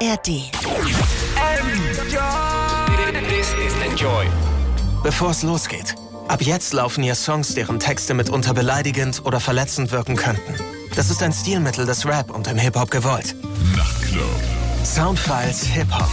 ARD. Bevor es losgeht. Ab jetzt laufen hier Songs, deren Texte mitunter beleidigend oder verletzend wirken könnten. Das ist ein Stilmittel des Rap und im Hip-Hop gewollt. Nachtclub. Soundfiles Hip-Hop.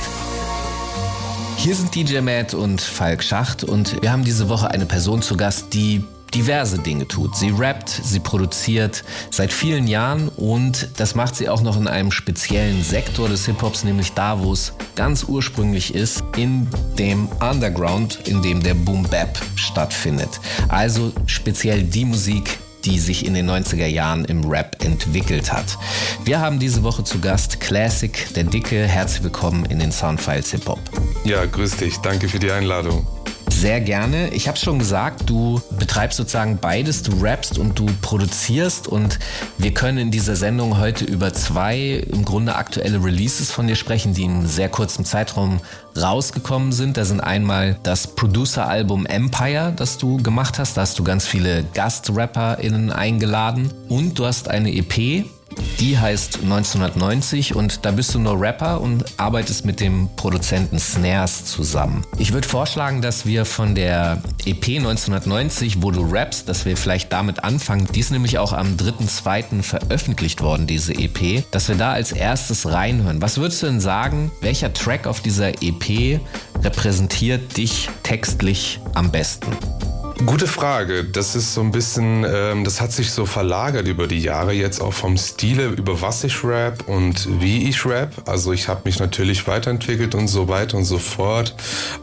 Hier sind DJ Matt und Falk Schacht und wir haben diese Woche eine Person zu Gast, die diverse Dinge tut. Sie rappt, sie produziert seit vielen Jahren und das macht sie auch noch in einem speziellen Sektor des Hip-Hops, nämlich da, wo es ganz ursprünglich ist, in dem Underground, in dem der Boom Bap stattfindet. Also speziell die Musik, die sich in den 90er Jahren im Rap entwickelt hat. Wir haben diese Woche zu Gast Classic, der Dicke. Herzlich willkommen in den Soundfiles Hip Hop. Ja, grüß dich. Danke für die Einladung. Sehr gerne. Ich habe schon gesagt, du betreibst sozusagen beides. Du rappst und du produzierst. Und wir können in dieser Sendung heute über zwei im Grunde aktuelle Releases von dir sprechen, die in sehr kurzem Zeitraum rausgekommen sind. Da sind einmal das Producer-Album Empire, das du gemacht hast. Da hast du ganz viele GastrapperInnen eingeladen. Und du hast eine EP, die heißt 1990 und da bist du nur Rapper und arbeitest mit dem Produzenten Snares zusammen. Ich würde vorschlagen, dass wir von der EP 1990, wo du rappst, dass wir vielleicht damit anfangen. Die ist nämlich auch am 3.2. veröffentlicht worden, diese EP, dass wir da als erstes reinhören. Was würdest du denn sagen, welcher Track auf dieser EP repräsentiert dich textlich am besten? Gute Frage. Das ist so ein bisschen, ähm, das hat sich so verlagert über die Jahre jetzt auch vom Stile, über was ich rap und wie ich rap. Also ich habe mich natürlich weiterentwickelt und so weiter und so fort.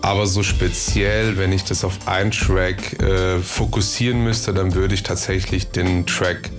Aber so speziell, wenn ich das auf einen Track äh, fokussieren müsste, dann würde ich tatsächlich den Track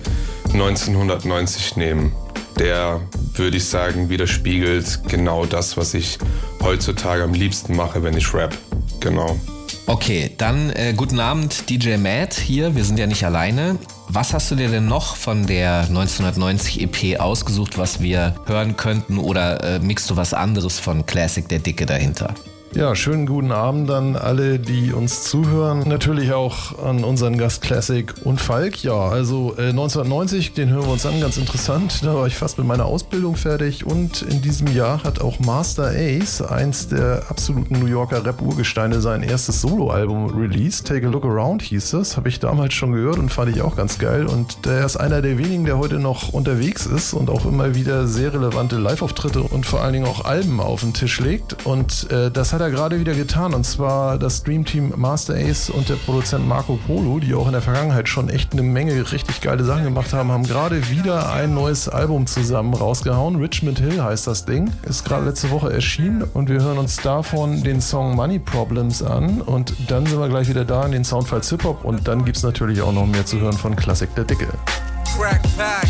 1990 nehmen. Der, würde ich sagen, widerspiegelt genau das, was ich heutzutage am liebsten mache, wenn ich rap. Genau. Okay, dann äh, guten Abend, DJ Matt hier. Wir sind ja nicht alleine. Was hast du dir denn noch von der 1990 EP ausgesucht, was wir hören könnten? Oder äh, mixst du was anderes von Classic der Dicke dahinter? Ja, schönen guten Abend an alle, die uns zuhören. Natürlich auch an unseren Gast Classic und Falk. Ja, also äh, 1990, den hören wir uns an, ganz interessant. Da war ich fast mit meiner Ausbildung fertig und in diesem Jahr hat auch Master Ace, eins der absoluten New Yorker Rap-Urgesteine, sein erstes Soloalbum released. Take a Look Around hieß das. Habe ich damals schon gehört und fand ich auch ganz geil. Und der ist einer der wenigen, der heute noch unterwegs ist und auch immer wieder sehr relevante Live-Auftritte und vor allen Dingen auch Alben auf den Tisch legt. Und äh, das hat er gerade wieder getan. Und zwar das Dream Team Master Ace und der Produzent Marco Polo, die auch in der Vergangenheit schon echt eine Menge richtig geile Sachen gemacht haben, haben gerade wieder ein neues Album zusammen rausgehauen. Richmond Hill heißt das Ding. Ist gerade letzte Woche erschienen und wir hören uns davon den Song Money Problems an. Und dann sind wir gleich wieder da in den Soundfiles Hip Hop. Und dann gibt es natürlich auch noch mehr zu hören von Klassik der Dicke. Crack pack,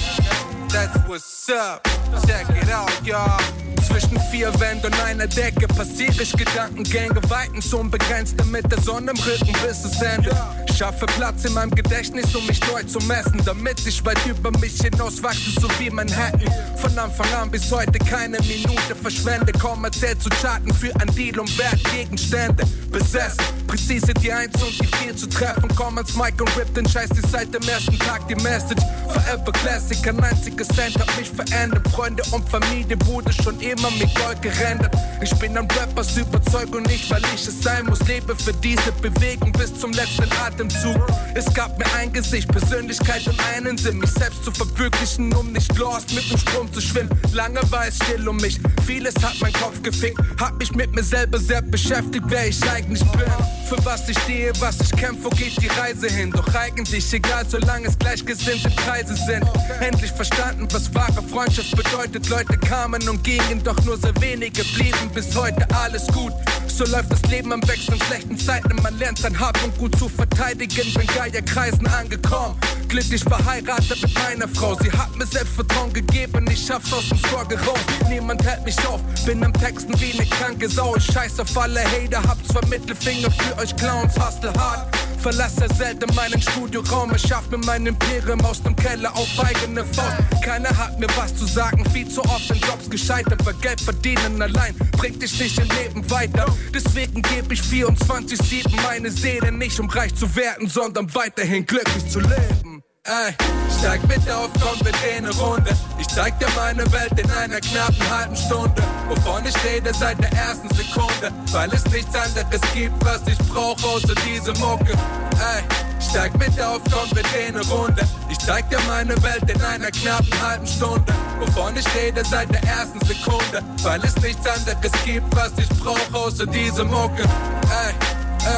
that's what's up. Check it out, y'all. Zwischen vier Wänden und einer Decke passiere ich Gedankengänge, weiten zum begrenzt, damit der Sonne im Rücken bis es endet. Schaffe Platz in meinem Gedächtnis, um mich neu zu messen, damit ich weit über mich hinaus wachse, so wie Manhattan. Von Anfang an bis heute keine Minute verschwende, kommerziell zu Charten für ein Deal um Wertgegenstände. Besessen, präzise die Eins und die Vier zu treffen, komm ans Mike und rip den Scheiß, die seit dem ersten Tag die Message. Forever Classic, kein einziges Cent hat mich verändert, Freunde und Familie wurde schon immer mit Gold gerendert. Ich bin ein Rappers Überzeugung, nicht weil ich es sein muss. Lebe für diese Bewegung bis zum letzten Atemzug. Es gab mir ein Gesicht, Persönlichkeit und einen Sinn, mich selbst zu verwirklichen, um nicht lost mit dem Strom zu schwimmen. Lange war es still um mich, vieles hat mein Kopf gefickt. Hab mich mit mir selber sehr beschäftigt, wer ich eigentlich bin. Für was ich stehe, was ich kämpfe, wo geht die Reise hin? Doch eigentlich egal, solange es gleichgesinnte Kreise sind. Endlich verstanden, was wahre Freundschaft bedeutet. Leute kamen und gingen, doch nur sehr wenige blieben bis heute alles gut. So läuft das Leben am Wechsel in schlechten Zeiten. Man lernt sein Hab und Gut zu verteidigen, bin Kreisen angekommen. Glücklich verheiratet mit meiner Frau. Sie hat mir Selbstvertrauen gegeben, ich schaff's aus dem Struggle raus. Niemand hält mich auf, bin am Texten wie eine kranke Sau. Scheiß auf alle Hater, hab zwei Mittelfinger für euch Clowns, hustle hart. Verlasse selten meinen Studioraum, ich schaff mir mein Imperium aus dem Keller auf eigene Faust. Keiner hat mir was zu sagen, viel zu oft in Jobs gescheitert, weil Geld verdienen allein bringt dich nicht im Leben weiter. Deswegen gebe ich 24-7 meine Seele nicht, um reich zu werden, sondern weiterhin glücklich zu leben. Ey, steig mit auf, komm, wir eine Runde. Ich zeig dir meine Welt in einer knappen halben Stunde. Wovon ich rede seit der ersten Sekunde. Weil es nichts anderes gibt, was ich brauch, außer diese Mucke. Ey, steig mit auf, komm, wir eine Runde. Ich zeig dir meine Welt in einer knappen halben Stunde. Wovon ich rede seit der ersten Sekunde. Weil es nichts anderes gibt, was ich brauch, außer diese Mucke. Ey,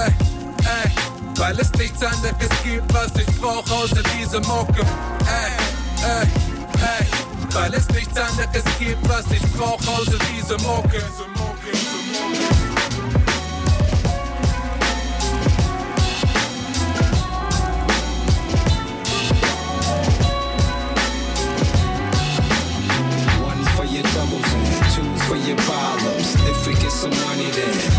ey. Weil es nichts anderes gibt, was ich brauch, außer diese Mucke. Ey, ey, ey. Weil es nichts anderes gibt, was ich brauch, außer diese Mucke. Troubles and two for your problems. If we get some money, then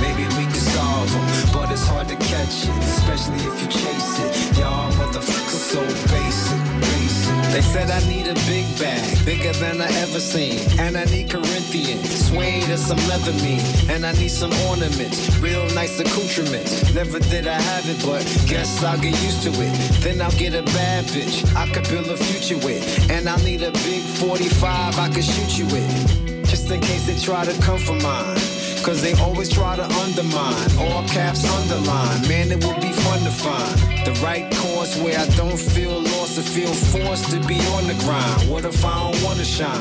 it, especially if you chase it. Y'all motherfuckers so basic, basic. They said I need a big bag, bigger than I ever seen. And I need Corinthian, suede and some leather mean. And I need some ornaments, real nice accoutrements. Never did I have it, but guess I'll get used to it. Then I'll get a bad bitch I could build a future with. And I'll need a big 45 I could shoot you with. Just in case they try to come for mine. Cause they always try to undermine. All caps underline. Man, it would be fun to find the right course where I don't feel lost or feel forced to be on the grind. What if I don't wanna shine?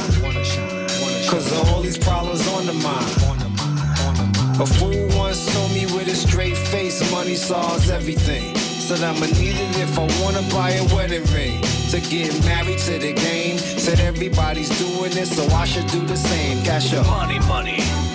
Cause all these problems on the mind. A fool once told me with a straight face, money solves everything. Said I'ma need it if I wanna buy a wedding ring. To get married to the game. Said everybody's doing it, so I should do the same. Cash up. Money, money.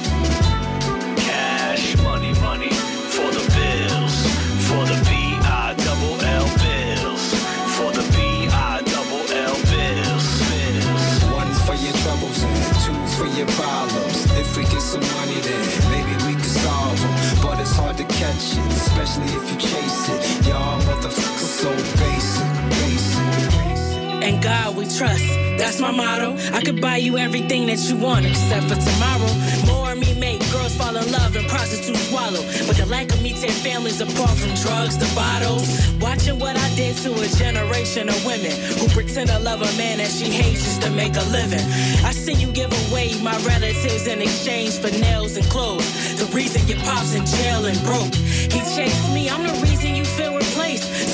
If we get some money, then maybe we can solve them. But it's hard to catch it, especially if you chase it. Y'all motherfuckers so basic, basic. and God we trust. That's my motto. I could buy you everything that you want except for tomorrow. More me fall in love and prostitutes swallow. But the lack of me tear families apart from drugs to bottles. Watching what I did to a generation of women who pretend to love a man that she hates just to make a living. I see you give away my relatives in exchange for nails and clothes. The reason your pop's in jail and broke. He chased me. I'm the reason you feel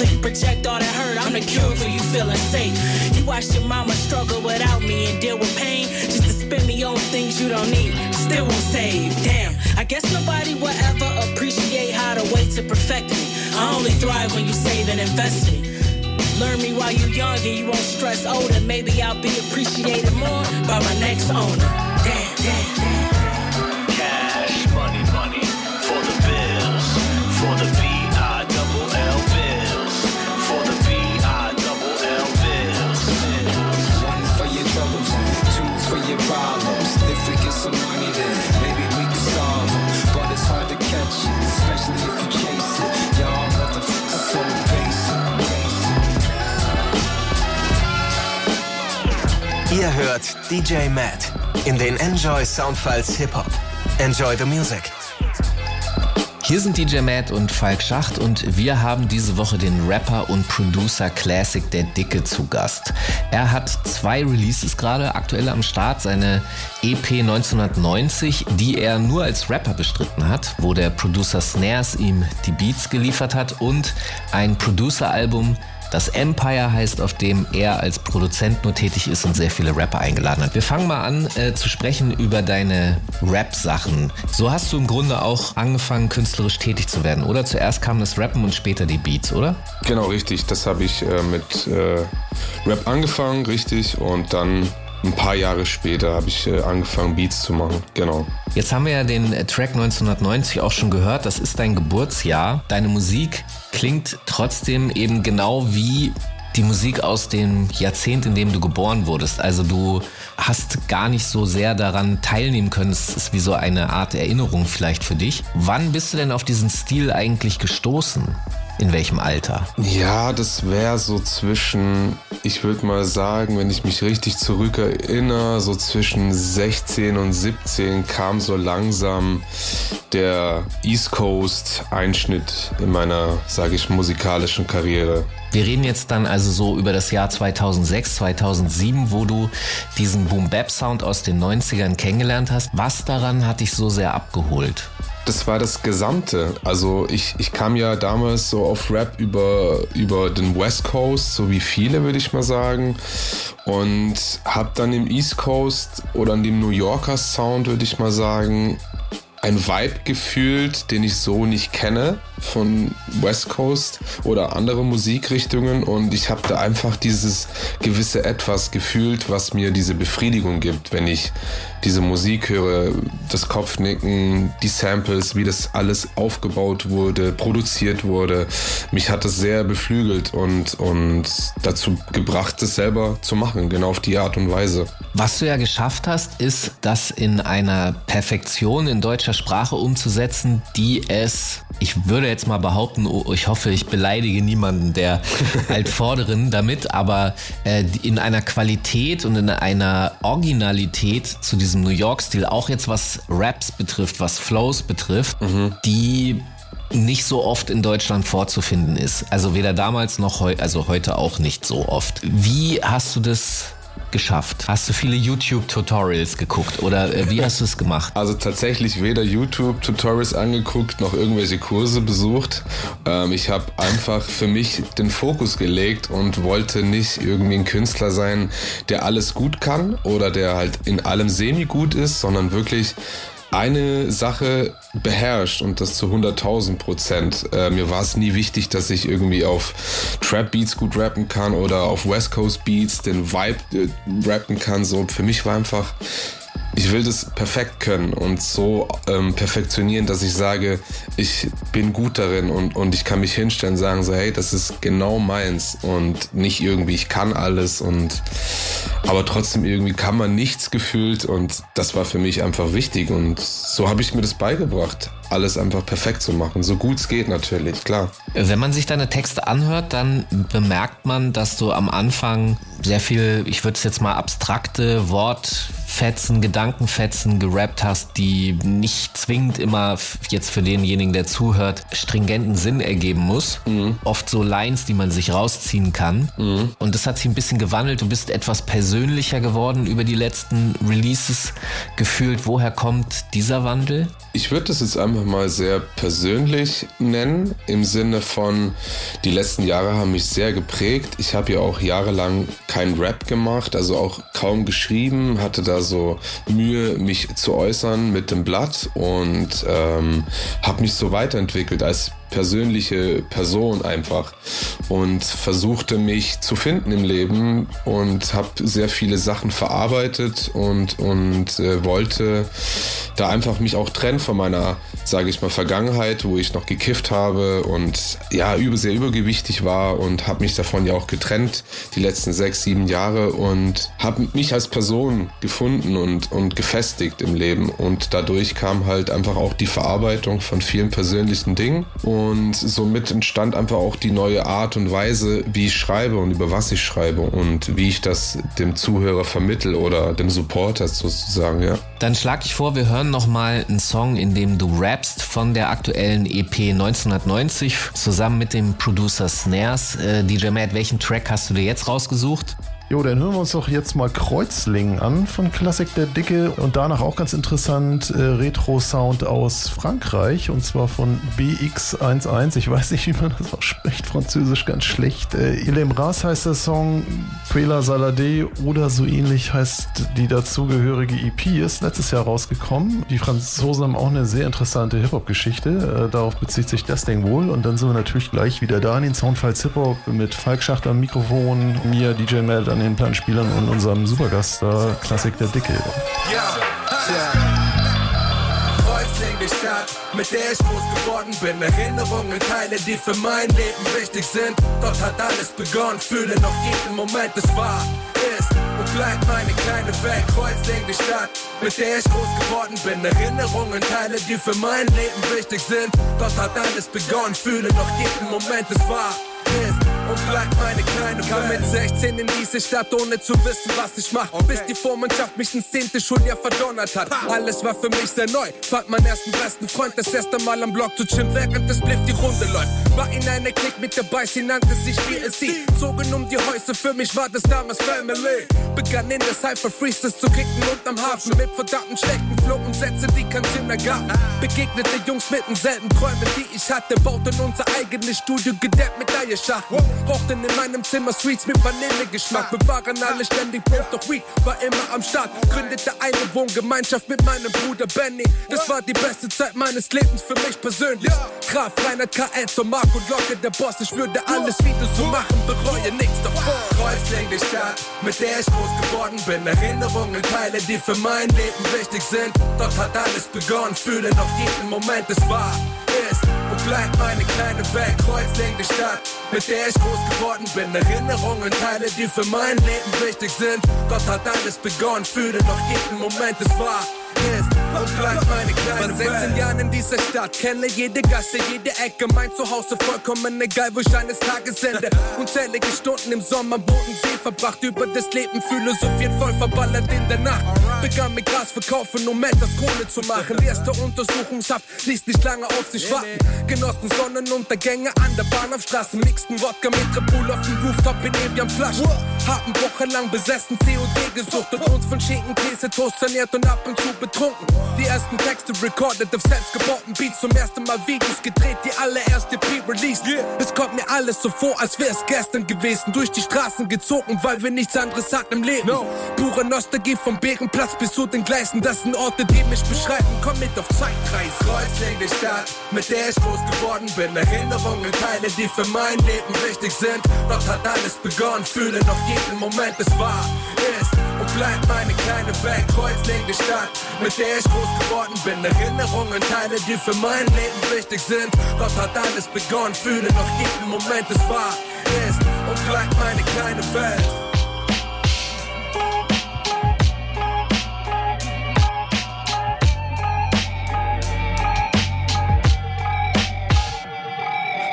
you project all that hurt. I'm the cure for you feeling safe. You watched your mama struggle without me and deal with pain just to spend me on things you don't need. Still won't save. Damn. I guess nobody will ever appreciate how to wait to perfect me. I only thrive when you save and invest me. Learn me while you young and you won't stress older. Maybe I'll be appreciated more by my next owner. Damn, damn, damn. Ihr hört DJ Matt in den Enjoy Soundfiles Hip Hop. Enjoy the music. Hier sind DJ Matt und Falk Schacht und wir haben diese Woche den Rapper und Producer Classic Der Dicke zu Gast. Er hat zwei Releases gerade aktuell am Start, seine EP 1990, die er nur als Rapper bestritten hat, wo der Producer Snares ihm die Beats geliefert hat und ein Producer-Album, das Empire heißt, auf dem er als Produzent nur tätig ist und sehr viele Rapper eingeladen hat. Wir fangen mal an äh, zu sprechen über deine Rap-Sachen. So hast du im Grunde auch angefangen, künstlerisch tätig zu werden, oder? Zuerst kam das Rappen und später die Beats, oder? Genau, richtig. Das habe ich äh, mit äh, Rap angefangen, richtig. Und dann ein paar Jahre später habe ich äh, angefangen, Beats zu machen. Genau. Jetzt haben wir ja den äh, Track 1990 auch schon gehört. Das ist dein Geburtsjahr. Deine Musik klingt trotzdem eben genau wie die Musik aus dem Jahrzehnt, in dem du geboren wurdest. Also du hast gar nicht so sehr daran teilnehmen können. Es ist wie so eine Art Erinnerung vielleicht für dich. Wann bist du denn auf diesen Stil eigentlich gestoßen? In welchem Alter? Ja, das wäre so zwischen, ich würde mal sagen, wenn ich mich richtig zurückerinnere, so zwischen 16 und 17 kam so langsam der East Coast Einschnitt in meiner, sage ich, musikalischen Karriere. Wir reden jetzt dann also so über das Jahr 2006, 2007, wo du diesen Boom-Bap-Sound aus den 90ern kennengelernt hast. Was daran hat dich so sehr abgeholt? Das war das Gesamte. Also ich, ich kam ja damals so auf Rap über, über den West Coast, so wie viele würde ich mal sagen. Und habe dann im East Coast oder an dem New Yorker Sound, würde ich mal sagen, ein Vibe gefühlt, den ich so nicht kenne von West Coast oder andere Musikrichtungen und ich habe da einfach dieses gewisse Etwas gefühlt, was mir diese Befriedigung gibt, wenn ich diese Musik höre, das Kopfnicken, die Samples, wie das alles aufgebaut wurde, produziert wurde. Mich hat das sehr beflügelt und, und dazu gebracht, es selber zu machen, genau auf die Art und Weise. Was du ja geschafft hast, ist, das in einer Perfektion in deutscher Sprache umzusetzen, die es, ich würde jetzt mal behaupten, oh, ich hoffe, ich beleidige niemanden der Altvorderen damit, aber äh, in einer Qualität und in einer Originalität zu diesem New York-Stil, auch jetzt was Raps betrifft, was Flows betrifft, die nicht so oft in Deutschland vorzufinden ist. Also weder damals noch heute, also heute auch nicht so oft. Wie hast du das geschafft? Hast du viele YouTube-Tutorials geguckt oder äh, wie hast du es gemacht? Also tatsächlich weder YouTube-Tutorials angeguckt noch irgendwelche Kurse besucht. Ähm, ich habe einfach für mich den Fokus gelegt und wollte nicht irgendwie ein Künstler sein, der alles gut kann oder der halt in allem semi-gut ist, sondern wirklich eine Sache beherrscht und das zu 100.000 Prozent. Äh, mir war es nie wichtig, dass ich irgendwie auf Trap Beats gut rappen kann oder auf West Coast Beats den Vibe äh, rappen kann. So für mich war einfach ich will das perfekt können und so ähm, perfektionieren, dass ich sage, ich bin gut darin und, und ich kann mich hinstellen und sagen so, hey, das ist genau meins und nicht irgendwie, ich kann alles und aber trotzdem irgendwie kann man nichts gefühlt und das war für mich einfach wichtig und so habe ich mir das beigebracht, alles einfach perfekt zu machen, so gut es geht natürlich, klar. Wenn man sich deine Texte anhört, dann bemerkt man, dass du am Anfang sehr viel, ich würde es jetzt mal abstrakte Wortfetzen, Gedankenfetzen gerappt hast, die nicht zwingend immer jetzt für denjenigen, der zuhört, stringenten Sinn ergeben muss. Oft so Lines, die man sich rausziehen kann. Und das hat sich ein bisschen gewandelt. Du bist etwas persönlicher geworden über die letzten Releases gefühlt. Woher kommt dieser Wandel? Ich würde das jetzt einfach mal sehr persönlich nennen, im Sinne von, die letzten Jahre haben mich sehr geprägt. Ich habe ja auch jahrelang keinen Rap gemacht, also auch kaum geschrieben, hatte da so Mühe, mich zu äußern mit dem Blatt und ähm, habe mich so weiterentwickelt als persönliche Person einfach und versuchte mich zu finden im Leben und habe sehr viele Sachen verarbeitet und und äh, wollte da einfach mich auch trennen von meiner sage ich mal Vergangenheit, wo ich noch gekifft habe und ja über sehr übergewichtig war und habe mich davon ja auch getrennt die letzten sechs sieben Jahre und habe mich als Person gefunden und und gefestigt im Leben und dadurch kam halt einfach auch die Verarbeitung von vielen persönlichen Dingen und somit entstand einfach auch die neue Art und Weise, wie ich schreibe und über was ich schreibe und wie ich das dem Zuhörer vermittel oder dem Supporter sozusagen, ja. Dann schlag ich vor, wir hören nochmal einen Song, in dem du rappst von der aktuellen EP 1990 zusammen mit dem Producer Snares. Äh, DJ Matt, welchen Track hast du dir jetzt rausgesucht? Jo, dann hören wir uns doch jetzt mal Kreuzlingen an von Klassik der Dicke und danach auch ganz interessant äh, Retro-Sound aus Frankreich und zwar von BX11. Ich weiß nicht, wie man das ausspricht, französisch ganz schlecht. Äh, Il Ras heißt der Song, Quela Salade oder so ähnlich heißt die dazugehörige EP, ist letztes Jahr rausgekommen. Die Franzosen haben auch eine sehr interessante Hip-Hop-Geschichte, äh, darauf bezieht sich das Ding wohl und dann sind wir natürlich gleich wieder da in den Soundfiles Hip-Hop mit Falk Schacht am Mikrofon, mir, DJ Mel an den Planspielern und unserem Supergast da, Klassik der Dicke. Ja, die Stadt, mit der ich groß geworden bin. Erinnerungen, Teile, die für mein Leben wichtig sind. Dort hat alles begonnen, fühle noch jeden Moment, es war, ist und bleibt meine kleine Welt, Kreuzling die Stadt, mit der ich groß geworden bin. Erinnerungen, Teile, die für mein Leben wichtig sind. Dort hat alles begonnen, fühle noch jeden Moment, es war, und bleibt meine kleine. Kam mit 16 in diese Stadt, ohne zu wissen, was ich mach. Bis die Vormundschaft mich ins 10. Schuljahr verdonnert hat. Alles war für mich sehr neu. Fand meinen ersten besten Freund das erste Mal am Block zu chillen, während das Bliff die Runde läuft. War in einer Klick mit dabei, sie nannte sich BSC. Zogen um die Häuser, für mich war das damals Family. Begann in der Cypher Freezes zu kicken und am Hafen mit verdammten schlechten Flow und Sätze, die kein Sinn ergaben. Begegnete Jungs mit denselben Träumen, die ich hatte, bauten unser eigenes Studio gedeckt mit Eierschachten. Rauchten in meinem Zimmer Sweets mit Vanillegeschmack. Wir waren alle ständig broke, doch Weed war immer am Start. Gründete eine Wohngemeinschaft mit meinem Bruder Benny. Das war die beste Zeit meines Lebens für mich persönlich. Graf Reinhard KL zur Mark und Locke, der Boss. Ich würde alles wieder so machen, bereue nichts davon. Kreuzling die Stadt, mit der ich groß geworden bin. Erinnerungen, Teile, die für mein Leben wichtig sind. Dort hat alles begonnen, fühle noch jeden Moment, es war, und bleibt meine kleine Welt. Kreuzling die Stadt, mit der ich groß geworden bin. Erinnerungen, Teile, die für mein Leben wichtig sind. Dort hat alles begonnen, fühle noch jeden Moment, es war, ist Welt. 16 Jahren in dieser Stadt, kenne jede Gasse, jede Ecke. Mein Zuhause vollkommen egal, wo ich eines Tages ende. Unzählige Stunden im Sommer am Bodensee verbracht. Über das Leben philosophiert, voll verballert in der Nacht. Begann mit Gras verkaufen, um etwas Kohle zu machen. Erste Untersuchungshaft ließ nicht lange auf sich warten. Genossen Sonnenuntergänge an der Bahnhofstraße. Mixten Wodka mit Red Bull auf dem Rooftop in Evian Flaschen. Haben wochenlang besessen, COD gesucht und uns von Schinken, Käse, Toast ernährt und ab und zu betrunken. Die ersten Texte recorded auf selbstgebauten Beats. Zum ersten Mal Videos gedreht, die allererste Pre-Release. Es kommt mir alles so vor, als wär's gestern gewesen. Durch die Straßen gezogen, weil wir nichts anderes hatten im Leben. Pure Nostalgie vom Begenplatz bis zu den Gleisen. Das sind Orte, die mich beschreiben. Komm mit auf Zeitkreis. Kreuzling die Stadt, mit der ich groß geworden bin. Erinnerungen, Teile, die für mein Leben wichtig sind. Dort hat alles begonnen, fühle noch jeden Moment, es war, ist und bleibt meine kleine Welt. Kreuzling die Stadt, mit der ich groß geworden bin. Erinnerungen, Teile, die für mein Leben wichtig sind. Dort hat alles begonnen, fühle noch jeden Moment, es war, ist und bleibt meine kleine Welt.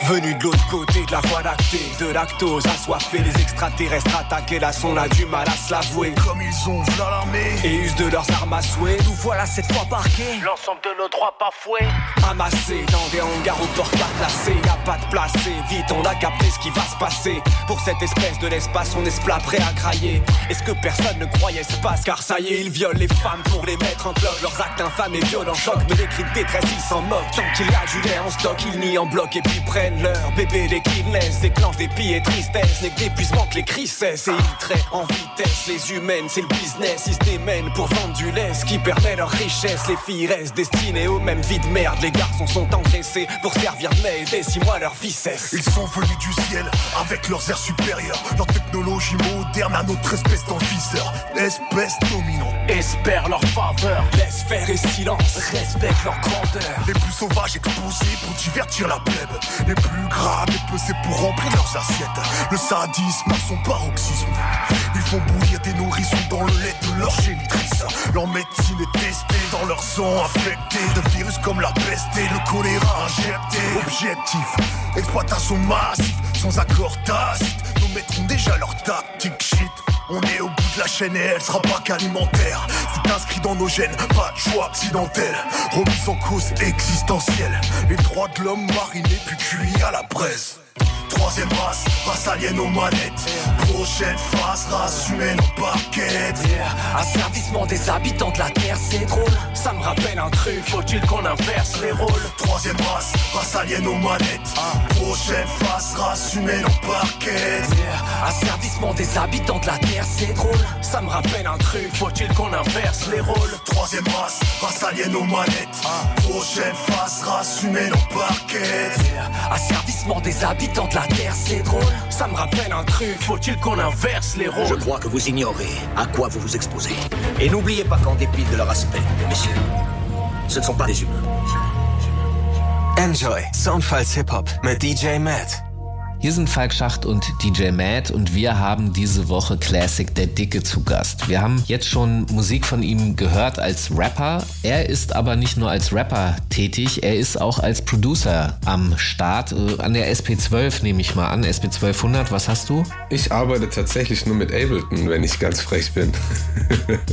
Venu de l'autre côté de la voie lactée, de lactose assoiffé, les extraterrestres attaqués, là on a du mal à se l'avouer. Comme ils ont v'là l'armée Et usent de leurs armes à souhait. Nous voilà cette fois parqués L'ensemble de nos droits bafoués. Amassés dans des hangars au port pas placés, y a pas de placé, vite on a capté ce qui va se passer. Pour cette espèce de l'espace, on est plat prêt à crailler. Est-ce que personne ne croyait se passe? Car ça y est, ils violent les femmes pour les mettre en bloc. Leurs actes infâmes et violents choquent, mais les cris de détresse, ils s'en moquent. Tant qu'il y a du lait en stock, ils nient en bloc et puis prennent leur bébé des kidnappes, déclenchent des pieds et tristesse. N'est que d'épuisement que les cris cessent et ils traitent en vitesse. Les humaines, c'est le business, ils se démènent pour vendre du lait, qui permet leur richesse. Les filles restent destinées au même vie de merde. Les garçons sont engraissés pour servir de mets et décime-moi leur ficesse. Ils sont venus du ciel avec leurs airs supérieurs, leur technologie moderne à notre espèce d'envisseur, espèce dominante. Espère leur faveur, laisse faire et silence, respecte leur grandeur. Les plus sauvages exposés pour divertir la plèbe. Les plus graves et pesés pour remplir leurs assiettes. Le sadisme à son paroxysme. Ils font bouillir des nourrissons dans le lait de leur génitrice. Leur médecine est testée dans leur sang infecté de virus comme la peste et le choléra injecté. Objectif, exploitation massive, sans accord tacite. Nous mettrons déjà leur tactique shit. On est au bout de la chaîne et elle sera pas qu'alimentaire. C'est inscrit dans nos gènes, pas de choix accidentel. Remise en cause existentielle. Les droits de l'homme marinés puis cuits à la braise. Troisième race, race alien aux manettes. Prochaine phase, race humaine en. Asservissement des habitants de la Terre, c'est drôle. Ça me rappelle un truc, faut-il qu'on inverse les rôles? Troisième race, race alien aux manettes. Prochaine phase, race humaine en. Asservissement des habitants de la Terre, c'est drôle. Ça me rappelle un truc, faut-il qu'on inverse les rôles? Troisième race, race alien aux manettes. Prochaine phase, race humaine en. Asservissement des habitants de la Terre, c'est drôle. Ça me rappelle un truc, faut-il qu'on inverse les rôles? Je crois que vous ignorez à quoi vous vous exposez. Et n'oubliez pas qu'en dépit de leur aspect, messieurs, ce ne sont pas des humains. Enjoy Soundfiles Hip-Hop mit DJ Matt. Hier sind Falk Schacht und DJ Matt und wir haben diese Woche Classic Der Dicke zu Gast. Wir haben jetzt schon Musik von ihm gehört als Rapper. Er ist aber nicht nur als Rapper tätig, er ist auch als Producer am Start. Äh, An der SP12 nehme ich mal an, SP1200. Was hast du? Ich arbeite tatsächlich nur mit Ableton, wenn ich ganz frech bin.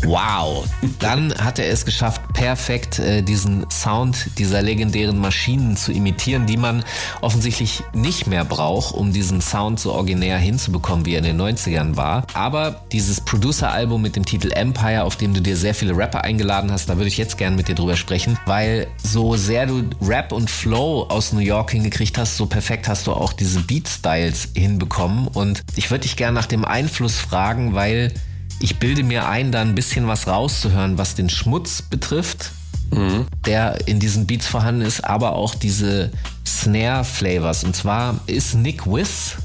Wow. Dann hat er es geschafft, perfekt äh, diesen Sound dieser legendären Maschinen zu imitieren, die man offensichtlich nicht mehr braucht, um diesen Sound so originär hinzubekommen, wie er in den 90ern war. Aber dieses Producer-Album mit dem Titel Empire, auf dem du dir sehr viele Rapper eingeladen hast, da würde ich jetzt gerne mit dir drüber sprechen, weil so sehr du Rap und Flow aus New York hingekriegt hast, so perfekt hast du auch diese Beat-Styles hinbekommen. Und ich würde dich gerne nach dem Einfluss fragen, weil ich bilde mir ein, da ein bisschen was rauszuhören, was den Schmutz betrifft, der in diesen Beats vorhanden ist, aber auch diese Snare-Flavors. Und zwar ist Nick Wiss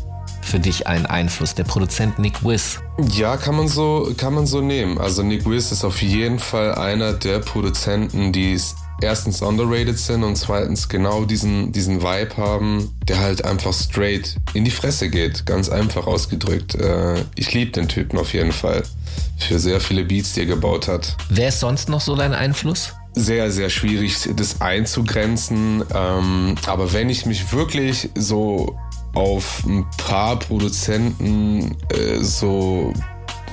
für dich ein Einfluss, der Produzent Nick Wiss. Ja, kann man so, kann man so nehmen. Also Nick Wiss ist auf jeden Fall einer der Produzenten, die erstens underrated sind und zweitens genau diesen, diesen Vibe haben, der halt einfach straight in die Fresse geht. Ganz einfach ausgedrückt. Äh, ich liebe den Typen auf jeden Fall. Für sehr viele Beats, die er gebaut hat. Wer ist sonst noch so dein Einfluss? Sehr, sehr schwierig, das einzugrenzen. Ähm, aber wenn ich mich wirklich so auf ein paar Produzenten äh, so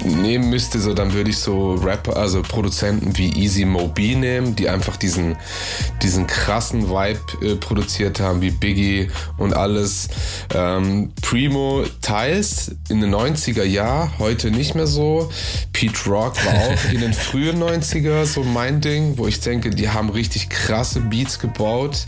nehmen müsste, so dann würde ich so Rapper, also Produzenten wie Easy Mobi nehmen, die einfach diesen, diesen krassen Vibe äh, produziert haben, wie Biggie und alles. Ähm, Primo teils in den 90er Jahr, heute nicht mehr so. Pete Rock war auch in den frühen 90er so mein Ding, wo ich denke, die haben richtig krasse Beats gebaut.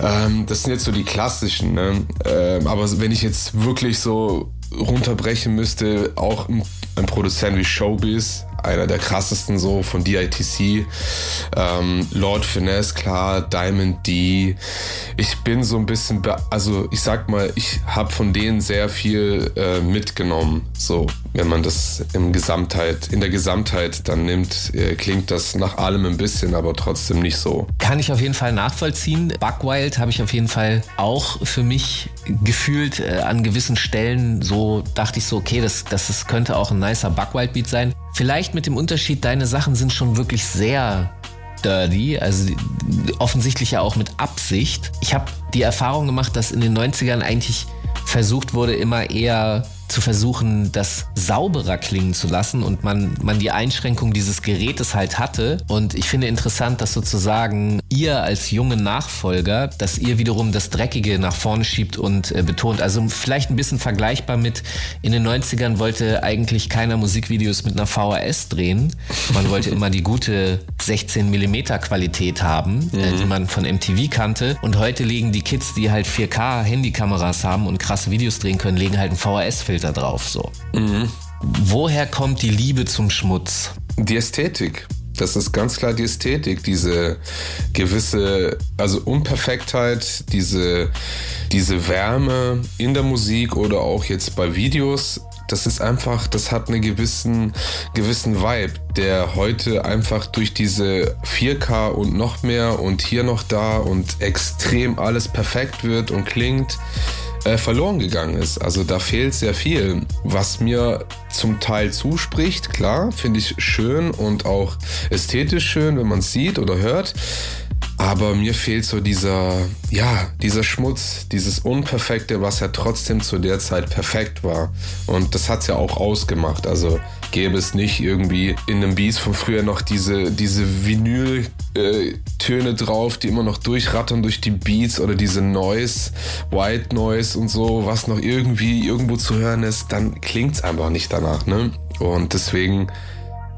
Ähm, das sind jetzt so die klassischen, ne? ähm, aber wenn ich jetzt wirklich so runterbrechen müsste, auch ein, Produzent wie Showbiz, einer der krassesten so von DITC, ähm, Lord Finesse, klar, Diamond D. Ich bin so ein bisschen, also ich sag mal, ich habe von denen sehr viel äh, mitgenommen. So, wenn man das im Gesamtheit, in der Gesamtheit dann nimmt, äh, klingt das nach allem ein bisschen, aber trotzdem nicht so. Kann ich auf jeden Fall nachvollziehen. Buckwild habe ich auf jeden Fall auch für mich gefühlt äh, an gewissen Stellen so dachte ich so, okay, das, das, das könnte auch ein nicer Buckwild-Beat sein. Vielleicht mit dem Unterschied, deine Sachen sind schon wirklich sehr dirty, also offensichtlich ja auch mit Absicht. Ich habe die Erfahrung gemacht, dass in den 90ern eigentlich versucht wurde, immer eher zu versuchen, das sauberer klingen zu lassen und man, man die Einschränkung dieses Gerätes halt hatte. Und ich finde interessant, dass sozusagen ihr als junge Nachfolger, dass ihr wiederum das Dreckige nach vorne schiebt und äh, betont. Also vielleicht ein bisschen vergleichbar mit in den 90ern wollte eigentlich keiner Musikvideos mit einer VHS drehen. Man wollte immer die gute 16 Millimeter Qualität haben, äh, die man von MTV kannte. Und heute legen die Kids, die halt 4K Handykameras haben und krasse Videos drehen können, legen halt einen VHS-Filter drauf. So. Woher kommt die Liebe zum Schmutz? Die Ästhetik. Das ist ganz klar die Ästhetik, diese gewisse, also Unperfektheit, diese, diese Wärme in der Musik oder auch jetzt bei Videos. Das ist einfach, das hat einen gewissen, gewissen Vibe, der heute einfach durch diese 4K und noch mehr und hier noch da und extrem alles perfekt wird und klingt äh, verloren gegangen ist. Also da fehlt sehr viel, was mir zum Teil zuspricht. Klar, finde ich schön und auch ästhetisch schön, wenn man es sieht oder hört. Aber mir fehlt so dieser, ja, dieser Schmutz, dieses Unperfekte, was ja trotzdem zu der Zeit perfekt war. Und das hat's ja auch ausgemacht. Also gäbe es nicht irgendwie in einem Beats von früher noch diese, diese Vinyl-Töne drauf, die immer noch durchrattern durch die Beats oder diese Noise, White Noise und so, was noch irgendwie irgendwo zu hören ist, dann klingt's einfach nicht danach, ne? Und deswegen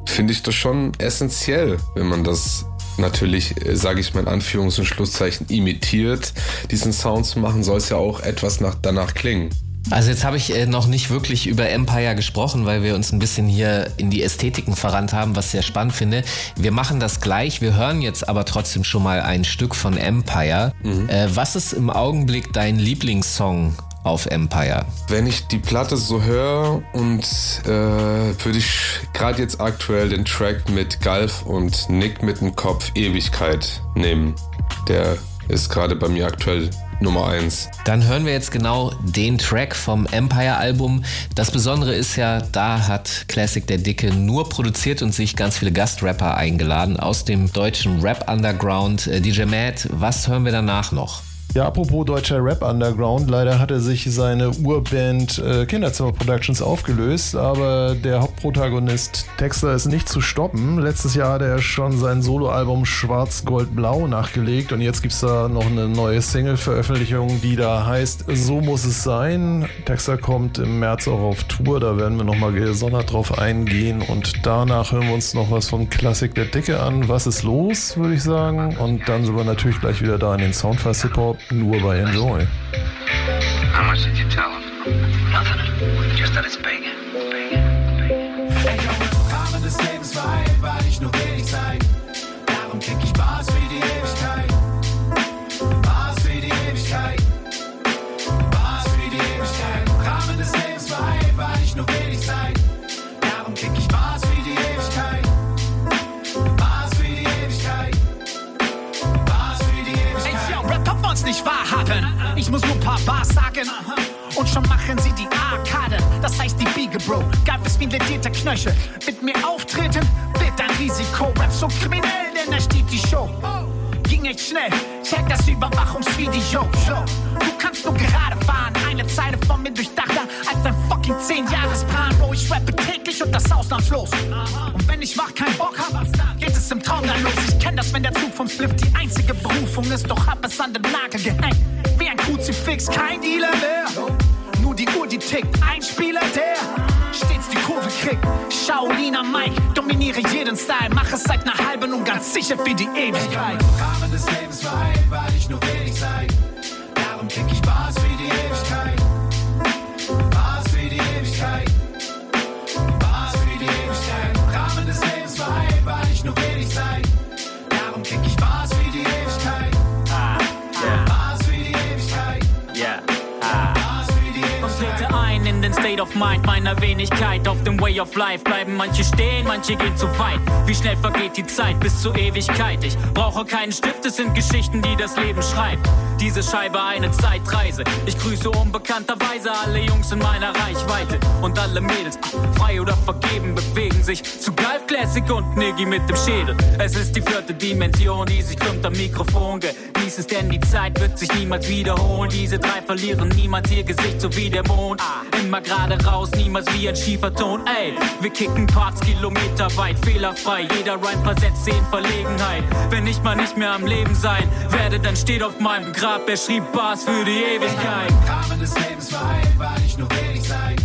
finde ich das schon essentiell, wenn man das natürlich, sage ich mal in Anführungs- und Schlusszeichen, imitiert, diesen Sound zu machen, soll es ja auch etwas nach, danach klingen. Also jetzt habe ich äh, noch nicht wirklich über Empire gesprochen, weil wir uns ein bisschen hier in die Ästhetiken verrannt haben, was ich sehr spannend finde. Wir machen das gleich, wir hören jetzt aber trotzdem schon mal ein Stück von Empire. Äh, was ist im Augenblick dein Lieblingssong auf Empire? Wenn ich die Platte so höre und äh, würde ich gerade jetzt aktuell den Track mit Galf und Nick mit dem Kopf Ewigkeit nehmen. Der ist gerade bei mir aktuell Nummer 1. Dann hören wir jetzt genau den Track vom Empire-Album. Das Besondere ist ja, da hat Classic der Dicke nur produziert und sich ganz viele Gastrapper eingeladen aus dem deutschen Rap-Underground. Äh, DJ Matt, was hören wir danach noch? Ja, apropos deutscher Rap Underground, leider hatte sich seine Urband äh, Kinderzimmer Productions aufgelöst, aber der Hauptprotagonist Texter ist nicht zu stoppen. Letztes Jahr hat er schon sein Soloalbum Schwarz, Gold, Blau nachgelegt und jetzt gibt es da noch eine neue Single-Veröffentlichung, die da heißt So muss es sein. Texter kommt im März auch auf Tour, da werden wir nochmal gesondert drauf eingehen und danach hören wir uns noch was von Klassik der Dicke an. Was ist los, würde ich sagen. Und dann sind wir natürlich gleich wieder da in den Soundfast Hip-Hop nur bei Enjoy. How much did you tell him? Nothing. Just that it's big. Big. Muss nur ein paar Bars sagen. Und schon machen sie die Arkade. Das heißt die Biege, Bro. Ist wie ledierter Knöchel. Mit mir auftreten wird ein Risiko. Rap so kriminell, denn da steht die Show. Ging echt schnell. Check das Überwachungsvideo. Du kannst nur gerade fahren. Eine Zeile von mir durchdachter als dein fucking 10-Jahres-Plan. Bro, ich rappe täglich und das ausnahmslos. Und wenn ich wach keinen Bock hab, geht es im Traum dann los. Ich kenn das, wenn der Zug vom Spliff die einzige Berufung ist. Doch hab es an den Nagel gehängt. Kruzifix, kein Dealer mehr. Nur die Uhr, die tickt. Ein Spieler, der stets die Kurve kriegt. Shaoliner Mike, dominiere jeden Style. Mach es seit einer halben und ganz sicher für die Ewigkeit. Rahmen des Lebens weil ich nur wenig Zeit. State of Mind meiner Wenigkeit. Auf dem Way of Life bleiben manche stehen, manche gehen zu weit. Wie schnell vergeht die Zeit bis zur Ewigkeit? Ich brauche keinen Stift, es sind Geschichten, die das Leben schreibt. Diese Scheibe eine Zeitreise. Ich grüße unbekannterweise alle Jungs in meiner Reichweite. Und alle Mädels, frei oder vergeben, bewegen sich zu Golf Classic und Niggi mit dem Schädel. Es ist die vierte Dimension, die sich krümmt am Mikrofon. Genieß es, denn die Zeit wird sich niemals wiederholen. Diese drei verlieren niemals ihr Gesicht, so wie der Mond. Immer gerade raus, niemals wie ein schiefer Ton. Ey, wir kicken Parts kilometerweit, fehlerfrei. Jeder Rhyme versetzt sie in Verlegenheit. Wenn ich mal nicht mehr am Leben sein werde, dann steht auf meinem Grab, er schrieb Bars für die Ewigkeit. Rahmen des Lebens weil ich nur wenig Zeit.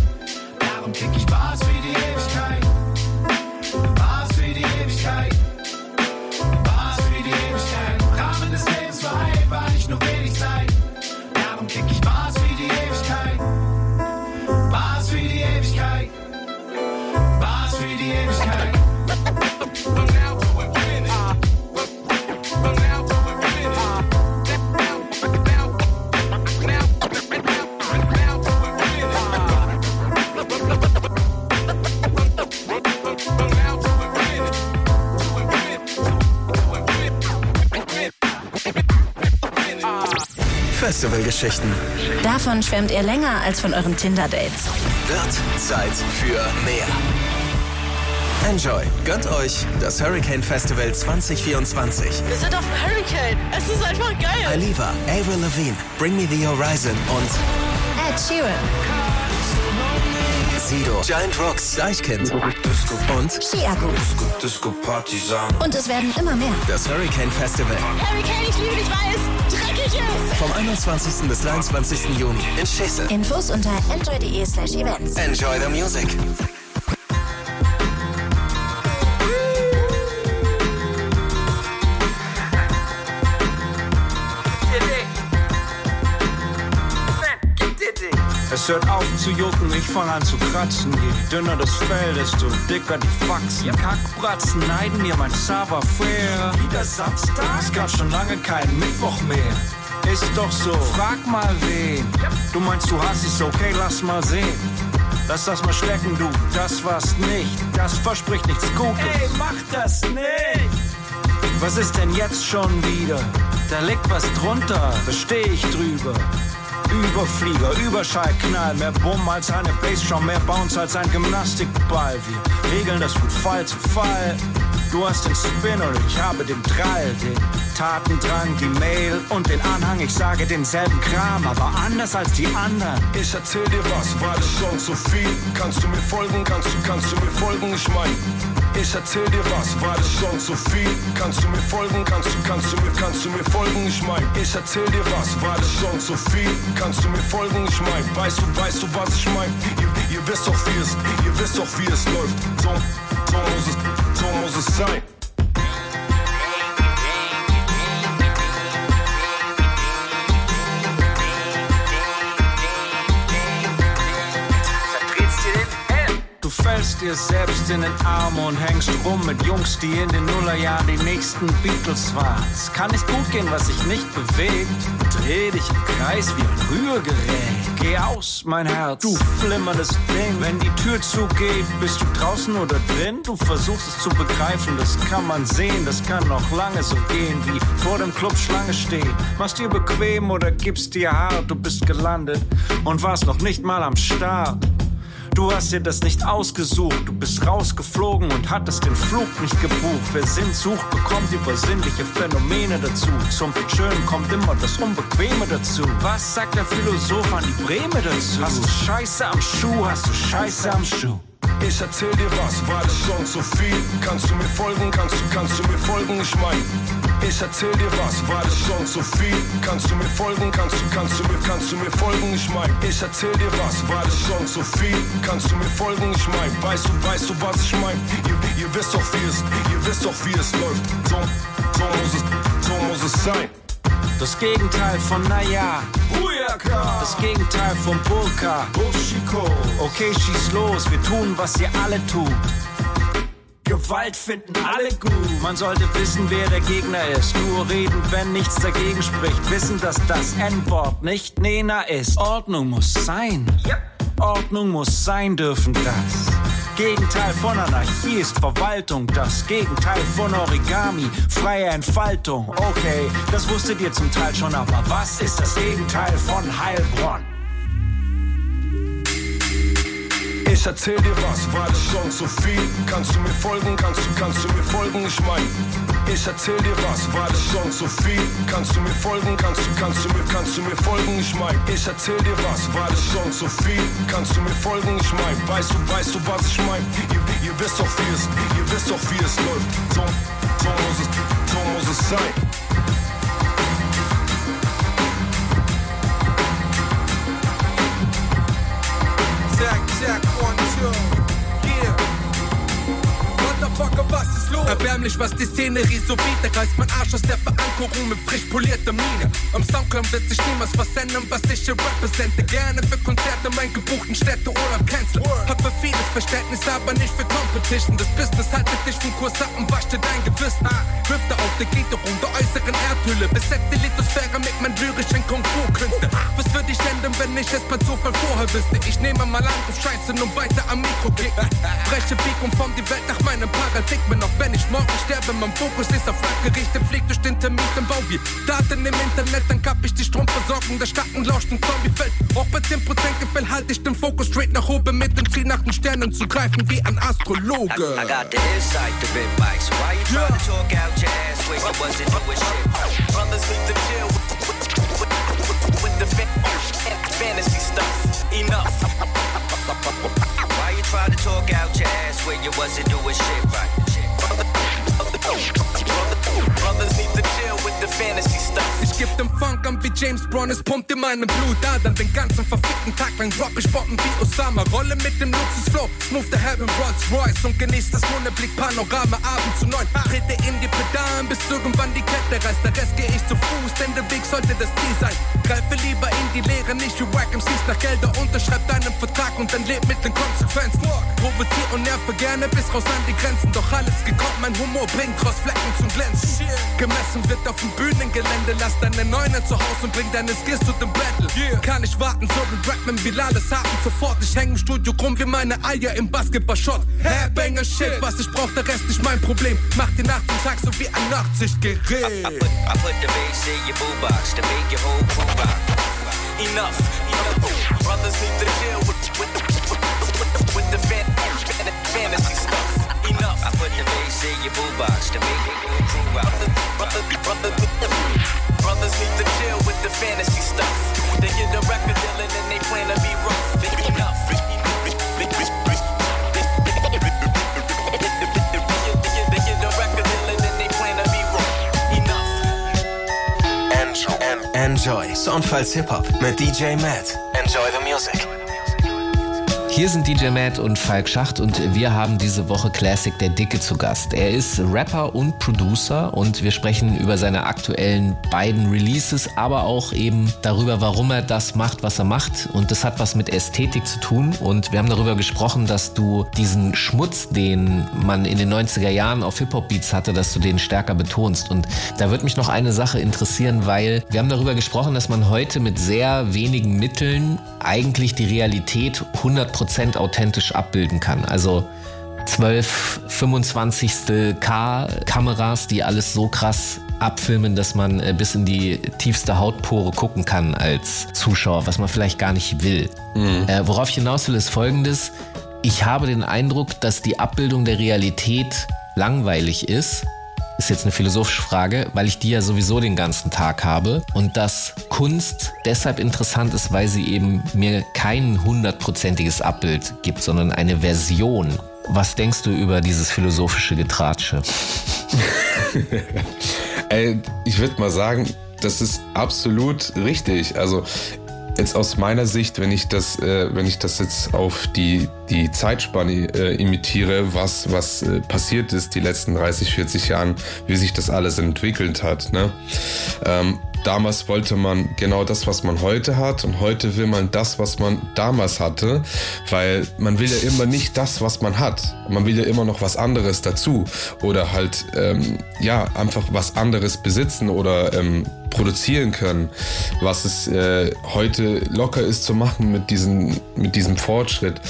Darum krieg ich Bars für die Ewigkeit. Bars für die Ewigkeit. Festivalgeschichten. Davon schwärmt ihr länger als von euren Tinder-Dates. Wird Zeit für mehr. Enjoy. Gönnt euch das Hurricane Festival 2024. Wir sind auf dem Hurricane. Es ist einfach geil. Aliva, Avril Lavigne, Bring Me the Horizon und Ed Sheeran. Sido, Giant Rocks, Deichkind und Chiago. Disco Partisan. Und es werden immer mehr. das Hurricane Festival. Hurricane, ich liebe dich, weil es dreckig ist. Vom 21. bis 23. Juni in Schisse. Infos unter enjoy.de slash events. Enjoy the music. Es hört auf zu jucken, ich fang an zu kratzen. Je dünner das Fell, desto dicker die Faxen. Kackbratzen neiden mir mein Savoir-faire. Wieder Samstag? Es gab schon lange keinen Mittwoch mehr. Ist doch so, frag mal wen. Du meinst, du hast es, okay, lass mal sehen. Lass das mal schlecken, du, das war's nicht. Das verspricht nichts Gutes. Ey, mach das nicht! Was ist denn jetzt schon wieder? da liegt was drunter, da steh ich drüber. Überflieger, Überschall, Knall, mehr Bumm als eine Bassdrum, mehr Bounce als ein Gymnastikball. Wir regeln das von Fall zu Fall. Du hast den Spin und ich habe den Drall, den Tatendrang, die Mail und den Anhang. Ich sage denselben Kram, aber anders als die anderen. Ich erzähl dir was, war das schon zu viel? Kannst du mir folgen, kannst du, kannst du mir folgen? Ich mein, ich erzähl dir was, war das schon zu viel? Kannst du mir folgen, kannst du, kannst du mir, kannst du mir folgen? Ich mein, ich erzähl dir was, war das schon zu viel? Kannst du mir folgen? Ich mein, weißt du, weißt du, was ich mein? Ihr, ihr wisst doch, wie es, ihr wisst doch, wie es läuft. So, so so dir selbst in den Arm und hängst rum mit Jungs, die in den Nullerjahren die nächsten Beatles waren. Es kann nicht gut gehen, was sich nicht bewegt. Dreh dich im Kreis wie ein Rührgerät. Geh aus, mein Herz, du flimmerndes Ding. Wenn die Tür zugeht, bist du draußen oder drin? Du versuchst es zu begreifen, das kann man sehen. Das kann noch lange so gehen, wie vor dem Club Schlange stehen. Machst dir bequem oder gibst dir hart, du bist gelandet und warst noch nicht mal am Start. Du hast dir das nicht ausgesucht, du bist rausgeflogen und hattest den Flug nicht gebucht. Wer Sinn sucht, bekommt übersinnliche Phänomene dazu. Zum Schönen kommt immer das Unbequeme dazu. Was sagt der Philosoph an die Breme dazu? Hast du Scheiße am Schuh, hast du Scheiße am Schuh. Ich erzähl dir was, war das schon zu viel? Kannst du mir folgen, kannst du, kannst du mir folgen? Ich mein, ich erzähl dir was, war das schon zu viel? Kannst du mir folgen, kannst du, kannst du mir, kannst du mir folgen? Ich mein, ich erzähl dir was, war das schon zu viel? Kannst du mir folgen? Ich mein, weißt du, weißt du, was ich mein? Ihr, ihr wisst doch, wie es, ihr wisst doch, wie es läuft. So, so muss es, so muss es sein. Das Gegenteil von naja. Bujaka. Das Gegenteil von Burka. Bushiko. Okay, schieß los, wir tun, was ihr alle tut. Gewalt finden alle gut. Man sollte wissen, wer der Gegner ist. Nur reden, wenn nichts dagegen spricht. Wissen, dass das N-Wort nicht Nena ist. Ordnung muss sein. Ordnung muss sein dürfen das. Gegenteil von Anarchie ist Verwaltung. Das Gegenteil von Origami, freie Entfaltung. Okay, das wusstet ihr zum Teil schon, aber was ist das Gegenteil von Heilbronn? Ich erzähl dir was, war das schon zu viel? Kannst du mir folgen, kannst du, kannst du mir folgen? Ich mein, ich erzähl dir was, war das schon zu viel? Kannst du mir folgen, kannst du, kannst du mir, kannst du mir folgen? Ich mein, ich erzähl dir was, war das schon zu viel? Kannst du mir folgen? Ich mein, weißt du, weißt du, was ich mein? Ihr, ihr wisst doch, wie es, ihr wisst doch, wie es läuft. So, so muss es, so muss es sein. Erbärmlich, was die Szenerie so bietet. Reißt mein Arsch aus der Verankerung mit frisch polierter Miene. Am Soundcloud wird sich niemals was ändern, was ich hier represente. Gerne für Konzerte, mein gebuchten Städte oder cancel. Hab für vieles Verständnis, aber nicht für Competition. Das Business haltet dich vom Kurs ab und wascht dir dein Gewissen. Hüfte auf der Gliederung der äußeren Erdhülle. Besetzt die Lithosphäre mit meinen lyrischen Kung-Fu-Künste. Was würde ich ändern, wenn ich es per Zufall vorher wüsste? Ich nehme mal an auf Scheiße und weiter am Mikro klicken. Breche Peak und form die Welt nach meinem Paradigmen. Auch wenn ich morgen sterbe, mein Fokus ist auf Rap gerichtet. Fliegt durch den Termitenbau wie Daten im Internet. Dann kapp ich die Stromversorgung der Stadt und lauscht ein Zombiefeld. Auch bei 10% Gefäll halte ich den Fokus straight nach oben mit dem Ziel nach den Sternen zu greifen wie ein Astrologe. I, I got the insight, the big bike. So why you trying to talk out your ass when you wasn't doing shit? Brothers need to chill with, the fa- fantasy stuff. Enough. Why you trying to talk out your ass when you wasn't doing shit right? Brothers need to chill with the fantasy stuff. Geb den Funk an wie James Brown, es pumpt in meinem Blut Adern. Den ganzen verfickten Tag lang drop ich Bomben wie Osama. Rolle mit dem Luxusflow, smooth the heaven Rolls Royce und genieß das Hundeblick Panorama Abend zu neun. Trete in die Pedalen, bis irgendwann die Kette reißt. Der Rest geh ich zu Fuß, denn der Weg sollte das Ziel sein. Greife lieber in die Leere, nicht wie Wack MCs nach Gelder. Unterschreib deinen Vertrag und dann leb mit den Konsequenzen. Provozier und nerve gerne bis raus an die Grenzen. Doch alles gekommen, mein Humor bringt Crossflecken zum Glänzen. Gemessen wird auf dem Bühnengelände, lass deine neuen keiner zu Hause und bring deine Skills zu dem Battle. Kann ich warten, so wie Rapman, Bilal es haben sofort. Ich häng im Studio rum wie meine Eier im Basketball-Shot. Hairbanger Shit, was ich brauch, der Rest nicht mein Problem. Mach die Nacht und Tag so wie ein Nachtsichtgerät. I put, I put the bass in your boombox to make your whole crew rock. Enough, enough. Brothers need to chill with, with, with, with the fan, fan, fantasy stuff. Enough. I put the bass in your boombox to make your whole crew rock. Brother, brother, brother, brothers need to chill with the fantasy stuff. They get a record deal and then they plan to be rough. Enough. They get a record deal and then they plan to be rough. Enough. Enjoy. Soundfiles Hip-Hop mit DJ Matt. Enjoy the music. Hier sind DJ Matt und Falk Schacht und wir haben diese Woche Classic der Dicke zu Gast. Er ist Rapper und Producer und wir sprechen über seine aktuellen beiden Releases, aber auch eben darüber, warum er das macht, was er macht. Und das hat was mit Ästhetik zu tun. Und wir haben darüber gesprochen, dass du diesen Schmutz, den man in den 90er Jahren auf Hip-Hop-Beats hatte, dass du den stärker betonst. Und da wird mich noch eine Sache interessieren, weil wir haben darüber gesprochen, dass man heute mit sehr wenigen Mitteln eigentlich die Realität 100% authentisch abbilden kann. Also 12, 25. K-Kameras, die alles so krass abfilmen, dass man äh, bis in die tiefste Hautpore gucken kann als Zuschauer, was man vielleicht gar nicht will. Äh, worauf ich hinaus will, ist folgendes. Ich habe den Eindruck, dass die Abbildung der Realität langweilig ist. Ist jetzt eine philosophische Frage, weil ich die ja sowieso den ganzen Tag habe und dass Kunst deshalb interessant ist, weil sie eben mir kein hundertprozentiges Abbild gibt, sondern eine Version. Was denkst du über dieses philosophische Getratsche? Ich würde mal sagen, das ist absolut richtig. Also jetzt aus meiner Sicht, wenn ich das, äh, wenn ich das jetzt auf die, die Zeitspanne äh, imitiere, was, was äh, passiert ist die letzten 30, 40 Jahren, wie sich das alles entwickelt hat. Ne? Ähm, damals wollte man genau das, was man heute hat und heute will man das, was man damals hatte, weil man will ja immer nicht das, was man hat. Man will ja immer noch was anderes dazu oder halt ähm, ja einfach was anderes besitzen oder ähm, produzieren können, was es äh, heute locker ist zu machen mit, diesen, mit diesem Fortschritt.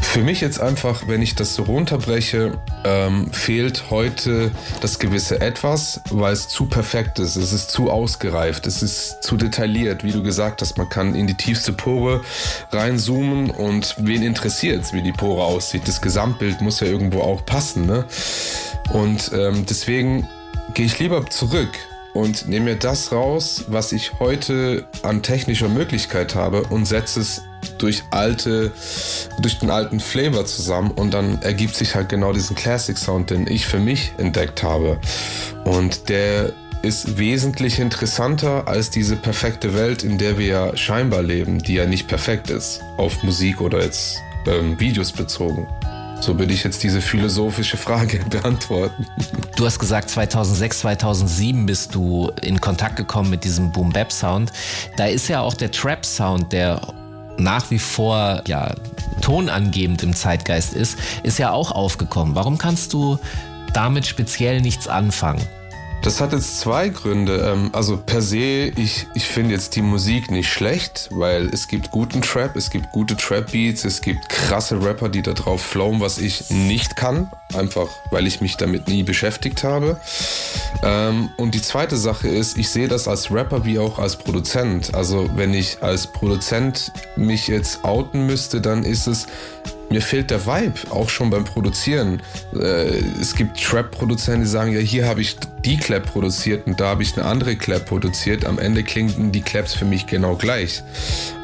Für mich jetzt einfach, wenn ich das so runterbreche, ähm, fehlt heute das gewisse Etwas, weil es zu perfekt ist. Es ist zu ausgereift, es ist zu detailliert, wie du gesagt hast. Man kann in die tiefste Pore reinzoomen und wen interessiert wie die Pore aussieht. Das Gesamtbild muss ja irgendwo auch passen. Ne? Und ähm, deswegen gehe ich lieber zurück und nehme mir das raus, was ich heute an technischer Möglichkeit habe und setze es durch alte, durch den alten Flavor zusammen und dann ergibt sich halt genau diesen Classic Sound, den ich für mich entdeckt habe. Und der ist wesentlich interessanter als diese perfekte Welt, in der wir ja scheinbar leben, die ja nicht perfekt ist, auf Musik oder jetzt ähm, Videos bezogen. So würde ich jetzt diese philosophische Frage beantworten. Du hast gesagt, 2006, 2007 bist du in Kontakt gekommen mit diesem Boom-Bap-Sound. Da ist ja auch der Trap-Sound, der nach wie vor ja, tonangebend im Zeitgeist ist, ist ja auch aufgekommen. Warum kannst du damit speziell nichts anfangen? Das hat jetzt zwei Gründe. Ähm, Also per se, ich, ich finde jetzt die Musik nicht schlecht, weil es gibt guten Trap, es gibt gute Trap-Beats, es gibt krasse Rapper, die da drauf flowen, was ich nicht kann, einfach weil ich mich damit nie beschäftigt habe. Ähm, Und die zweite Sache ist, ich sehe das als Rapper wie auch als Produzent. Also wenn ich als Produzent mich jetzt outen müsste, dann ist es mir fehlt der Vibe, auch schon beim Produzieren. Äh, es gibt Trap-Produzenten, die sagen, ja, hier habe ich die Clap produziert und da habe ich eine andere Clap produziert. Am Ende klingen die Claps für mich genau gleich.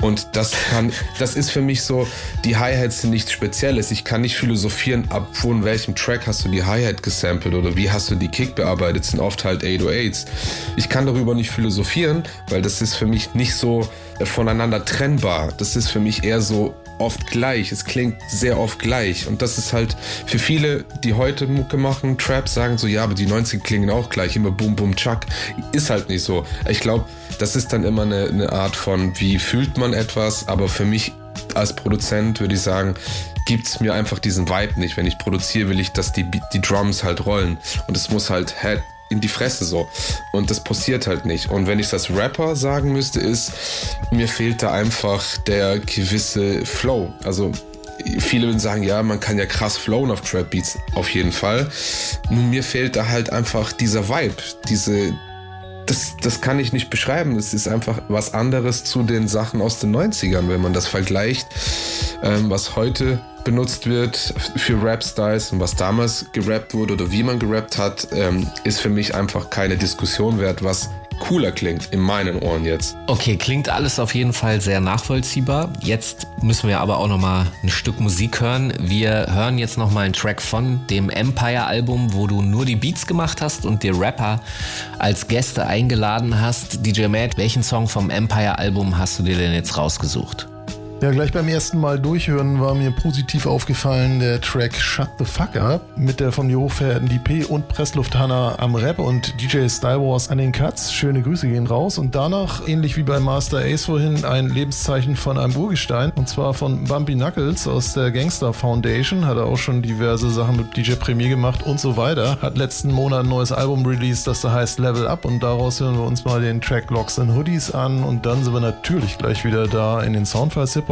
Und das kann, das ist für mich so, die Hi-Hats sind nichts Spezielles. Ich kann nicht philosophieren, ab von welchem Track hast du die Hi-Hat gesampelt oder wie hast du die Kick bearbeitet, sind oft halt 808s. Ich kann darüber nicht philosophieren, weil das ist für mich nicht so voneinander trennbar. Das ist für mich eher so oft gleich. Es klingt sehr oft gleich. Und das ist halt für viele, die heute Mucke machen, Trap, sagen so, ja, aber die 90 klingen auch gleich, immer Boom, Boom, Chuck. Ist halt nicht so. Ich glaube, das ist dann immer eine, eine Art von, wie fühlt man etwas, aber für mich als Produzent würde ich sagen, gibt's mir einfach diesen Vibe nicht. Wenn ich produziere, will ich, dass die, die Drums halt rollen. Und es muss halt Head, in die Fresse so. Und das passiert halt nicht. Und wenn ich das Rapper sagen müsste, ist, mir fehlt da einfach der gewisse Flow. Also viele würden sagen, ja, man kann ja krass flowen auf Trap Beats, auf jeden Fall. Nur mir fehlt da halt einfach dieser Vibe, diese, das, das kann ich nicht beschreiben. Es ist einfach was anderes zu den Sachen aus den 90ern, wenn man das vergleicht, ähm, was heute benutzt wird für Rap-Styles und was damals gerappt wurde oder wie man gerappt hat, ähm, ist für mich einfach keine Diskussion wert, was cooler klingt in meinen Ohren jetzt. Okay, klingt alles auf jeden Fall sehr nachvollziehbar. Jetzt müssen wir aber auch noch mal ein Stück Musik hören. Wir hören jetzt noch mal einen Track von dem Empire Album, wo du nur die Beats gemacht hast und dir Rapper als Gäste eingeladen hast. DJ Matt, welchen Song vom Empire Album hast du dir denn jetzt rausgesucht? Ja, gleich beim ersten Mal durchhören war mir positiv aufgefallen der Track Shut the Fuck Up mit der von mir hochverehrten DP und Pressluft Hanna am Rap und DJ Style Wars an den Cuts. Schöne Grüße gehen raus und danach, ähnlich wie bei Master Ace vorhin, ein Lebenszeichen von einem Urgestein und zwar von Bumpy Knuckles aus der Gangster Foundation. Hat er auch schon diverse Sachen mit DJ Premier gemacht und so weiter. Hat letzten Monat ein neues Album released, das da heißt Level Up und daraus hören wir uns mal den Track Locks and Hoodies an und dann sind wir natürlich gleich wieder da in den Soundfiles Hip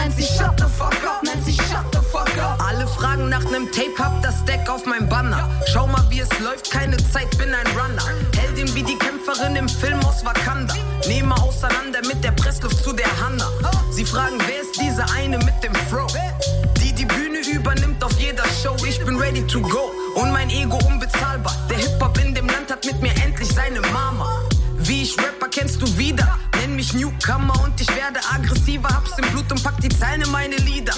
Nennt sich Shut the fuck up, nennt sich Shut the fuck up. Alle fragen nach nem Tape, hab das Deck auf meinem Banner. Schau mal, wie es läuft, keine Zeit, bin ein Runner. Heldin wie die Kämpferin im Film aus Wakanda. Nehme auseinander mit der Pressluft zu der Hanna. Sie fragen, wer ist diese eine mit dem Fro? Die die Bühne übernimmt auf jeder Show. Ich bin ready to go und mein Ego unbezahlbar. Der Hip-Hop in dem Land hat mit mir endlich seine Mama. Wie ich Rapper kennst du wieder. Nenn mich Newcomer und ich werde aggressiver. Hab's im Blut und in meine Lieder.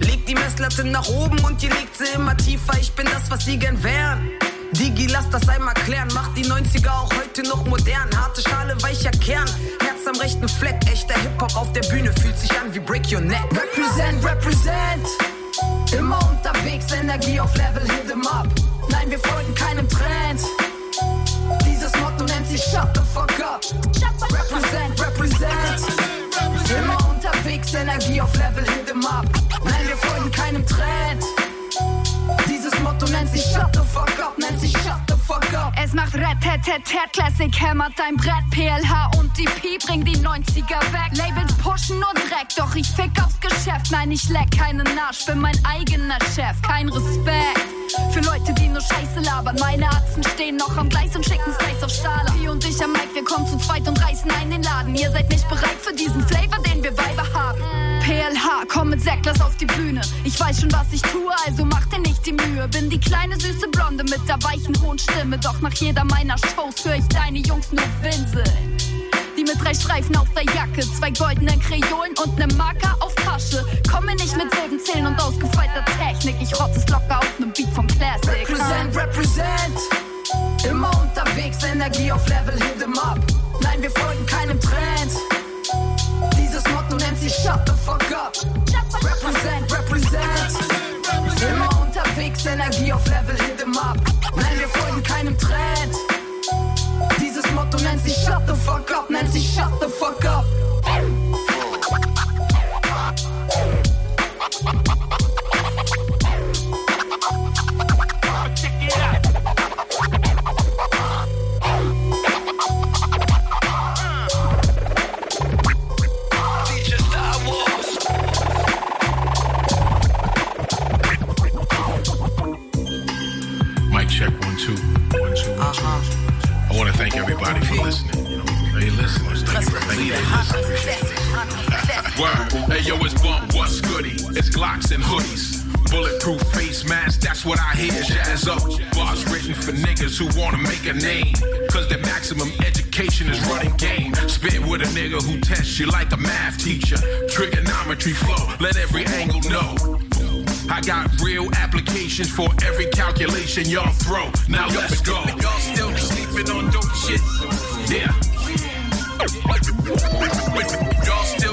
Leg die Messlatte nach oben und ihr legt sie immer tiefer. Ich bin das, was sie gern wären. Digi, lass das einmal klären. Macht die 90er auch heute noch modern. Harte Schale, weicher Kern. Herz am rechten Fleck. Echter Hip-Hop auf der Bühne fühlt sich an wie Break Your Neck. Represent, represent. Immer unterwegs, Energie auf Level, hit em up. Nein, wir folgen keinem Trend. Dieses Motto nennt sich Shut the fuck up. Represent, represent. Immer unterwegs, Energie auf Level, hit em up. Nein, wir folgen keinem Trend. Dieses Motto nennt sich Shut the fuck up, nennt sich Shut the fuck up. Es macht Red, Ted, Ted, Classic hämmert dein Brett, PLH und DP bring die 90er weg. Labels pushen nur Dreck, doch ich fick aufs Geschäft. Nein, ich leck keinen Arsch, bin mein eigener Chef. Kein Respekt für Leute, die nur Scheiße labern. Meine Atzen stehen noch am Gleis und schicken Slides auf Stahl. P und ich am Mike, wir kommen zu zweit und reißen ein den Laden. Ihr seid nicht bereit für diesen Flavor, den. PLH, komm mit Säcklers auf die Bühne. Ich weiß schon, was ich tue, also mach dir nicht die Mühe. Bin die kleine süße Blonde mit der weichen hohen Stimme. Doch nach jeder meiner Shows höre ich deine Jungs nur winseln. Die mit drei Streifen auf der Jacke, zwei goldenen Kreolen und nem Marker auf Tasche. Komme nicht mit Silbenzählen und ausgefeilter Technik. Ich rotze es locker auf nem Beat vom Classic. Represent, represent. Immer unterwegs, Energie auf Level, hit em up. Nein, wir folgen keinem Trend. Sich Shut the fuck up. Represent, represent. Immer unterwegs, Energie auf Level, hit em up. Nein, wir folgen keinem Trend. Dieses Motto nennt sich Shut the fuck up, nennt sich Shut the fuck up. Hey yo, it's bump, what's goody? It's Glocks and hoodies. Bulletproof face mask, that's what I hear. Jazz up. Bars written for niggas who wanna make a name. Cause their maximum education is running game. Spit with a nigga who tests you like a math teacher. Trigonometry flow, let every angle know. I got real applications for every calculation y'all throw. Now let's go. Y'all still sleeping on dope shit. Yeah. Y'all still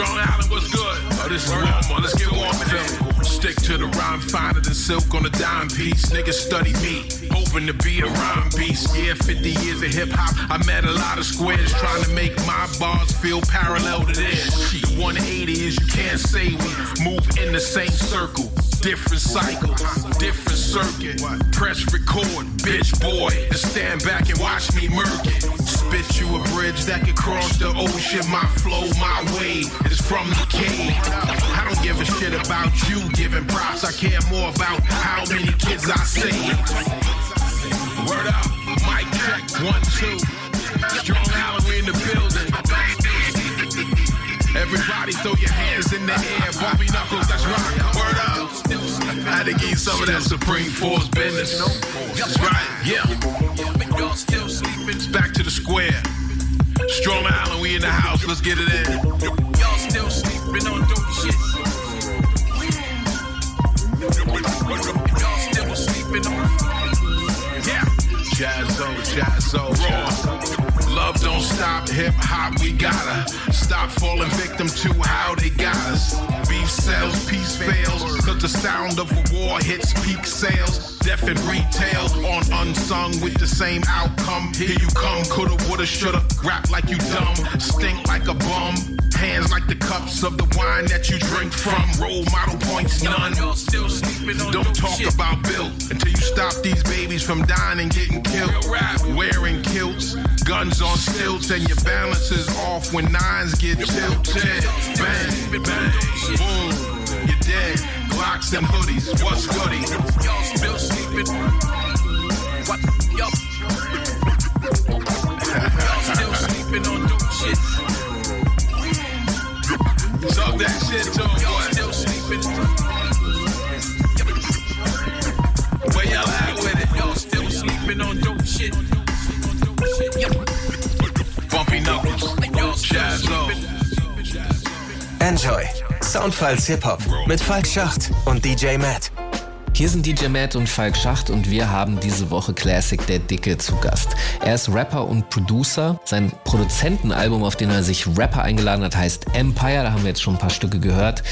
Strong Island was good. Oh, this is warmer. Let's get warm in here. Stick to the rhyme finer than silk on a dime piece. Niggas study me, hoping to be a rhyme beast. Yeah, 50 years of hip hop. I met a lot of squares trying to make my bars feel parallel to theirs. The 180 is you can't say we move in the same circle different cycle, different circuit. Press record, bitch boy, and stand back and watch me murk it. Spit you a bridge that could cross the ocean. My flow, my way is from the cave. I don't give a shit about you giving props. I care more about how many kids I save. Word up, mic check, one, two. Strong Halloween in the building. Everybody throw your hands in the air. Bobby Knuckles, that's rock. Word up. I had to you some of that Supreme Force business. That's right, yeah. Sleeping? Back to the square. Strong Island, we in the house. Let's get it in. Y'all still sleeping on dope shit. Y'all still sleeping on. Yeah. Jazzo, Jazzo, raw. Love don't stop, hip hop, we gotta stop falling victim to how they got us. Beef sells, peace fails, cause the sound of a war hits peak sales. Deaf and retail on unsung with the same outcome. Here you come, coulda, woulda, shoulda, rap like you dumb, stink like a bum. Hands like the cups of the wine that you drink from. Role model points, none. Don't talk about Bill until you stop these babies from dying and getting killed. Wearing kilts, guns on stilts, and your balance is off when nines get tilted. Bang, bang, boom, you're dead. Glocks and hoodies, what's goody? Y'all still sleeping? What? Y'all, y'all still sleeping on dope shit? Talk that shit to him, boy. Still sleeping. Where y'all at with it? Y'all still sleeping on dope shit. Y'all Jazzo. Enjoy. Soundfiles Hip-Hop mit Falk Schacht und DJ Matt. Hier sind DJ Matt und Falk Schacht und wir haben diese Woche Classic Der Dicke zu Gast. Er ist Rapper und Producer. Sein Produzentenalbum, auf den er sich Rapper eingeladen hat, heißt Empire. Da haben wir jetzt schon ein paar Stücke gehört.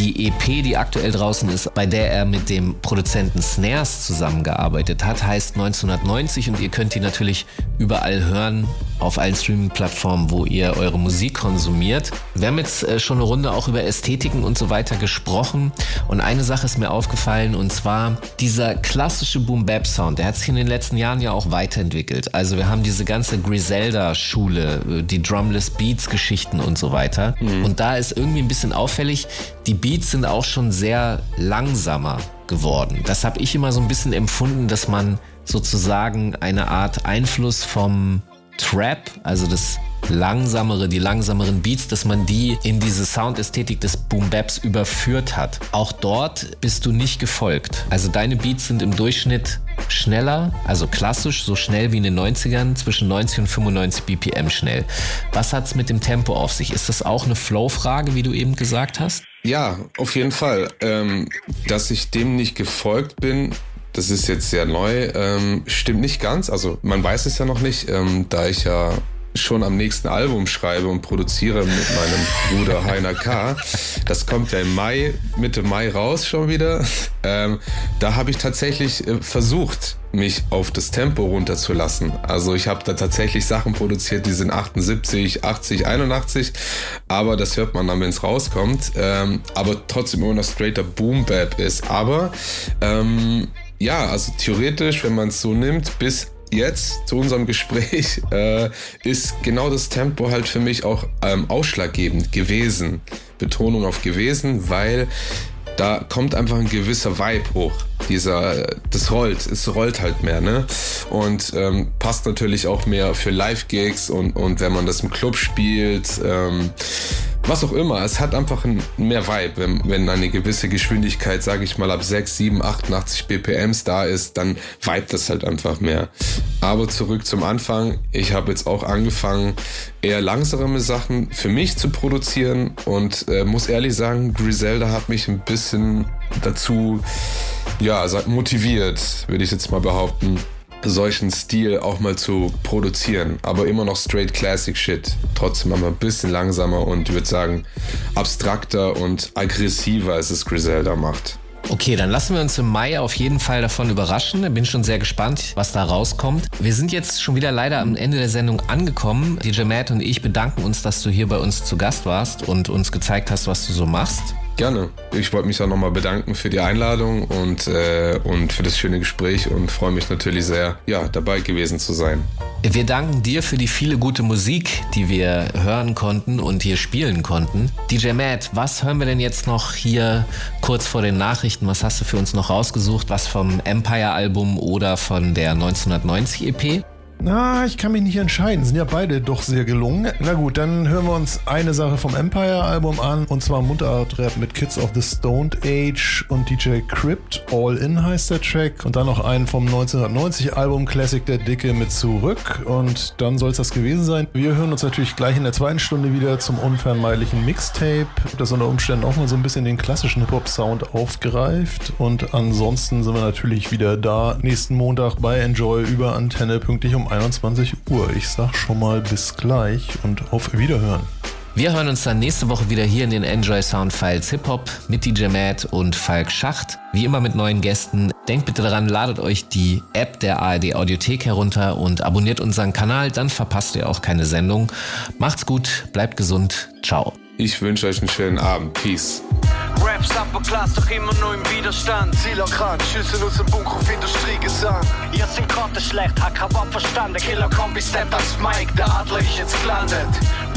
Die EP, die aktuell draußen ist, bei der er mit dem Produzenten Snares zusammengearbeitet hat, heißt 1990 und ihr könnt die natürlich überall hören, auf allen Streaming-Plattformen, wo ihr eure Musik konsumiert. Wir haben jetzt äh, schon eine Runde auch über Ästhetiken und so weiter gesprochen und eine Sache ist mir aufgefallen und zwar dieser klassische Boom-Bap-Sound, der hat sich in den letzten Jahren ja auch weiterentwickelt. Also wir haben diese ganze Griselda-Schule, die Drumless Beats-Geschichten und so weiter. Mhm. Und da ist irgendwie ein bisschen auffällig, die Beats sind auch schon sehr langsamer geworden. Das habe ich immer so ein bisschen empfunden, dass man sozusagen eine Art Einfluss vom Trap, also das langsamere, die langsameren Beats, dass man die in diese Soundästhetik des Boom Baps überführt hat. Auch dort bist du nicht gefolgt. Also deine Beats sind im Durchschnitt schneller, also klassisch, so schnell wie in den 90ern, zwischen 90 und 95 BPM schnell. Was hat's mit dem Tempo auf sich? Ist das auch eine Flow-Frage, wie du eben gesagt hast? Ja, auf jeden Fall. Ähm, dass ich dem nicht gefolgt bin, das ist jetzt sehr neu, ähm, stimmt nicht ganz. Also man weiß es ja noch nicht, ähm, da ich ja schon am nächsten Album schreibe und produziere mit meinem Bruder Heiner K. Das kommt ja im Mai, Mitte Mai raus schon wieder. Ähm, da habe ich tatsächlich äh, versucht, mich auf das Tempo runterzulassen. Also ich habe da tatsächlich Sachen produziert, die sind 78, 80, 81, aber das hört man dann, wenn es rauskommt. Ähm, aber trotzdem immer noch straighter Boom Bap ist. Aber ähm, ja, also theoretisch, wenn man es so nimmt, bis jetzt zu unserem Gespräch äh, ist genau das Tempo halt für mich auch ähm, ausschlaggebend gewesen. Betonung auf gewesen, weil da kommt einfach ein gewisser Vibe hoch. Dieser, das rollt, es rollt halt mehr, ne? Und ähm, passt natürlich auch mehr für Live-Gigs und, und wenn man das im Club spielt, ähm, was auch immer. Es hat einfach ein, mehr Vibe, wenn, wenn eine gewisse Geschwindigkeit, sage ich mal, ab 6, 7, 88 BPMs da ist, dann vibet das halt einfach mehr. Aber zurück zum Anfang. Ich habe jetzt auch angefangen, eher langsame Sachen für mich zu produzieren und äh, muss ehrlich sagen, Griselda hat mich ein bisschen dazu ja, motiviert, würde ich jetzt mal behaupten solchen Stil auch mal zu produzieren, aber immer noch straight Classic Shit. Trotzdem aber ein bisschen langsamer und ich würde sagen abstrakter und aggressiver, als es Griselda macht. Okay, dann lassen wir uns im Mai auf jeden Fall davon überraschen. Bin schon sehr gespannt, was da rauskommt. Wir sind jetzt schon wieder leider am Ende der Sendung angekommen. DJ Matt und ich bedanken uns, dass du hier bei uns zu Gast warst und uns gezeigt hast, was du so machst. Gerne. Ich wollte mich auch nochmal bedanken für die Einladung und, äh, und für das schöne Gespräch und freue mich natürlich sehr, ja, dabei gewesen zu sein. Wir danken dir für die viele gute Musik, die wir hören konnten und hier spielen konnten. DJ Matt, was hören wir denn jetzt noch hier kurz vor den Nachrichten? Was hast du für uns noch rausgesucht? Was vom Empire-Album oder von der 1990 EP? Na, ich kann mich nicht entscheiden. Sind ja beide doch sehr gelungen. Na gut, dann hören wir uns eine Sache vom Empire-Album an. Und zwar Mundart-Rap mit Kids of the Stoned Age und DJ Crypt. All In heißt der Track. Und dann noch einen vom 1990-Album Classic Der Dicke mit Zurück. Und dann soll es das gewesen sein. Wir hören uns natürlich gleich in der zweiten Stunde wieder zum unvermeidlichen Mixtape, das unter Umständen auch mal so ein bisschen den klassischen Hip-Hop-Sound aufgreift. Und ansonsten sind wir natürlich wieder da nächsten Montag bei Enjoy über Antenne pünktlich um 21 Uhr. Ich sag schon mal bis gleich und auf Wiederhören. Wir hören uns dann nächste Woche wieder hier in den Enjoy Sound Files Hip Hop mit DJ Matt und Falk Schacht. Wie immer mit neuen Gästen. Denkt bitte daran, ladet euch die App der ARD Audiothek herunter und abonniert unseren Kanal, dann verpasst ihr auch keine Sendung. Macht's gut, bleibt gesund. Ciao. Ich wünsche euch einen schönen Abend. Peace. Raps Upper Class doch immer nur im Widerstand. Zieler krank, Schüsse aus dem Bunker auf Industriegesang. Ihr sind Karten schlecht, hab kein Wort verstanden. Killer Kombi steppt als Mike, der Adler ist jetzt gelandet.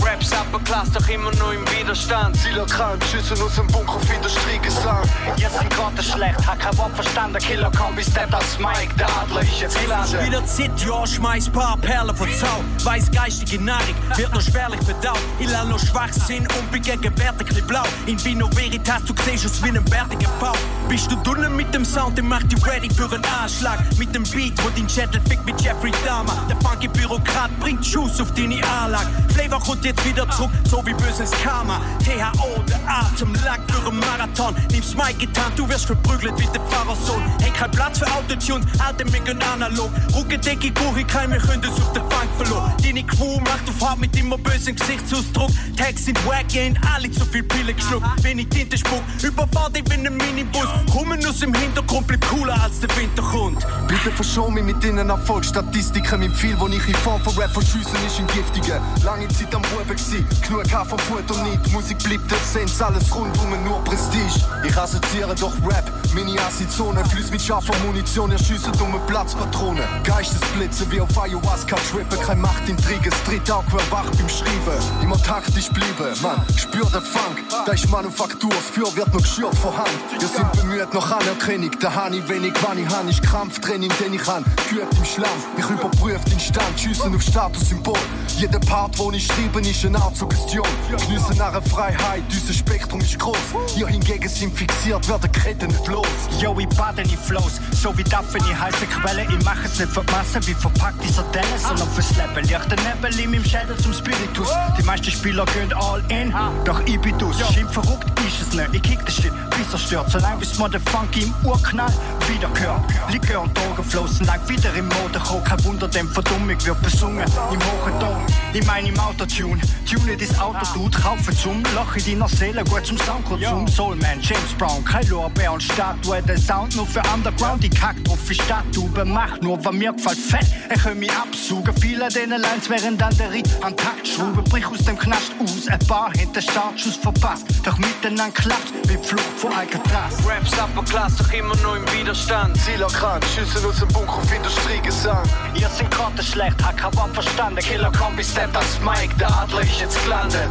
Raps Upper Class doch immer nur im Widerstand. Zieler krank, Schüsse aus dem Bunker auf Industriegesang. Ihr sind Karten schlecht, hab kein Wort verstanden. Killer Kombi steppt als Mike, der Adler ist jetzt gelandet. Wieder Zeit, ja, schmeiß paar Perlen von Zau. Weiß geistige Nahrung wird noch schwerlich verdaut. Ich lerne noch Schwachsinn und bin gegenwärtig blau. In Vino Veritas, du siehst es wie ein bärtiger Pfau. Bist du drinnen mit dem Sound, dann mach dich ready für einen Anschlag. Mit dem Beat, wo dein Schädel fickt mit Jeffrey Dahmer. Der funky Bürokrat bringt Schuss auf deine Anlage. Flavor kommt jetzt wieder zurück, so wie böses Karma. THO, der Atem lang für einen Marathon. Nimm's Mike getan, du wirst verprügelt wie der Pfarrersohn. Hey, kein Platz für Autotunes, alte mich und analog. Ruckedecke, Kuchi, kein mehr können auf den Fang verloren. Deine Crew macht auf Hart mit immer bösen Gesichtsausdruck. Tags sind wack, gehen alle zu viel Pille geschluckt. Wenn ich Tinte spuck, überfahr dich wie ein Minibus. Kommen aus dem Hintergrund, bleib cooler als der Winter kommt. Bitte verschon mich mit deinen Erfolgsstatistiken. Mein Pfeil, wo ich in Form von Rap verschiessen, ist ein giftiger. Lange Zeit am Buben gsi, genug K von Futter nicht. Musik bleibt Essenz, alles rundum nur Prestige. Ich assoziiere doch Rap, meine Acid-Zone. Flüss mit scharfer Munition, erschiessen dumme Platzpatronen. Geistesblitze wie auf Ayahuasca trippen. Kein Machtintrige, das dritte Auge wär wach beim Schreiben. Immer taktisch bleiben, man, spür den Funk. Da ist Manufaktur, das Feuer wird noch geschürt von Hand. Wir sind bemüht nach Anerkennung, da han ich wenig, ich han. Ich Krampftraining, den ich han. Geübt im Schlamm, mich überprüft den Stand. Schiessen auf Statussymbol. Jeder Part, wo ich schreibe, ist eine Art Suggestion. Geniessen nach Freiheit, unser Spektrum ist groß. Ihr hingegen sind fixiert, werden Ketten nicht los. Yo, ich bade in Flows, so wie Daphne in heiße Quelle. Ich mach es nicht für die Masse, wie verpackt dieser Dennis, sondern fürs Leben. Lichte Nebel in meinem Schädel zum Spiritus. Die meisten Spieler gehen all in, doch ich bin dus. Schimpf verrückt ist es nicht, ich kick den Shit, bis er stört. Solange bis man den Funky im Urknall wieder hört. Likör und Drogen flossen lang wieder im Mode gekommen. Kein Wunder, dem Verdummung wird besungen im hohen Ton. Ich meine im Autotune, tune das Auto, du kaufe zum Loch in deiner Seele, gut zum Soundkonsum. Soulman, James Brown, kein Lorbeer und Statue, der Sound nur für Underground. Ich kack drauf wie Statue, mach nur, was mir gefällt, fett. Ich kann mich absuchen, viele deine Lines wären dann der Ritt an Takt schrauben. Brich aus dem Knast aus, ein paar hätte Startschuss verpasst. Doch miteinander klappt wie Flucht vor Alcatraz. Raps Upper Class doch immer nur im Widerstand. Zieler krank, Schüsse aus dem Bunker auf Industriegesang. Ihr sind Karten schlecht, hab kein Wort verstanden. Killer Kombi steppt als Mike, der Adler ist jetzt gelandet.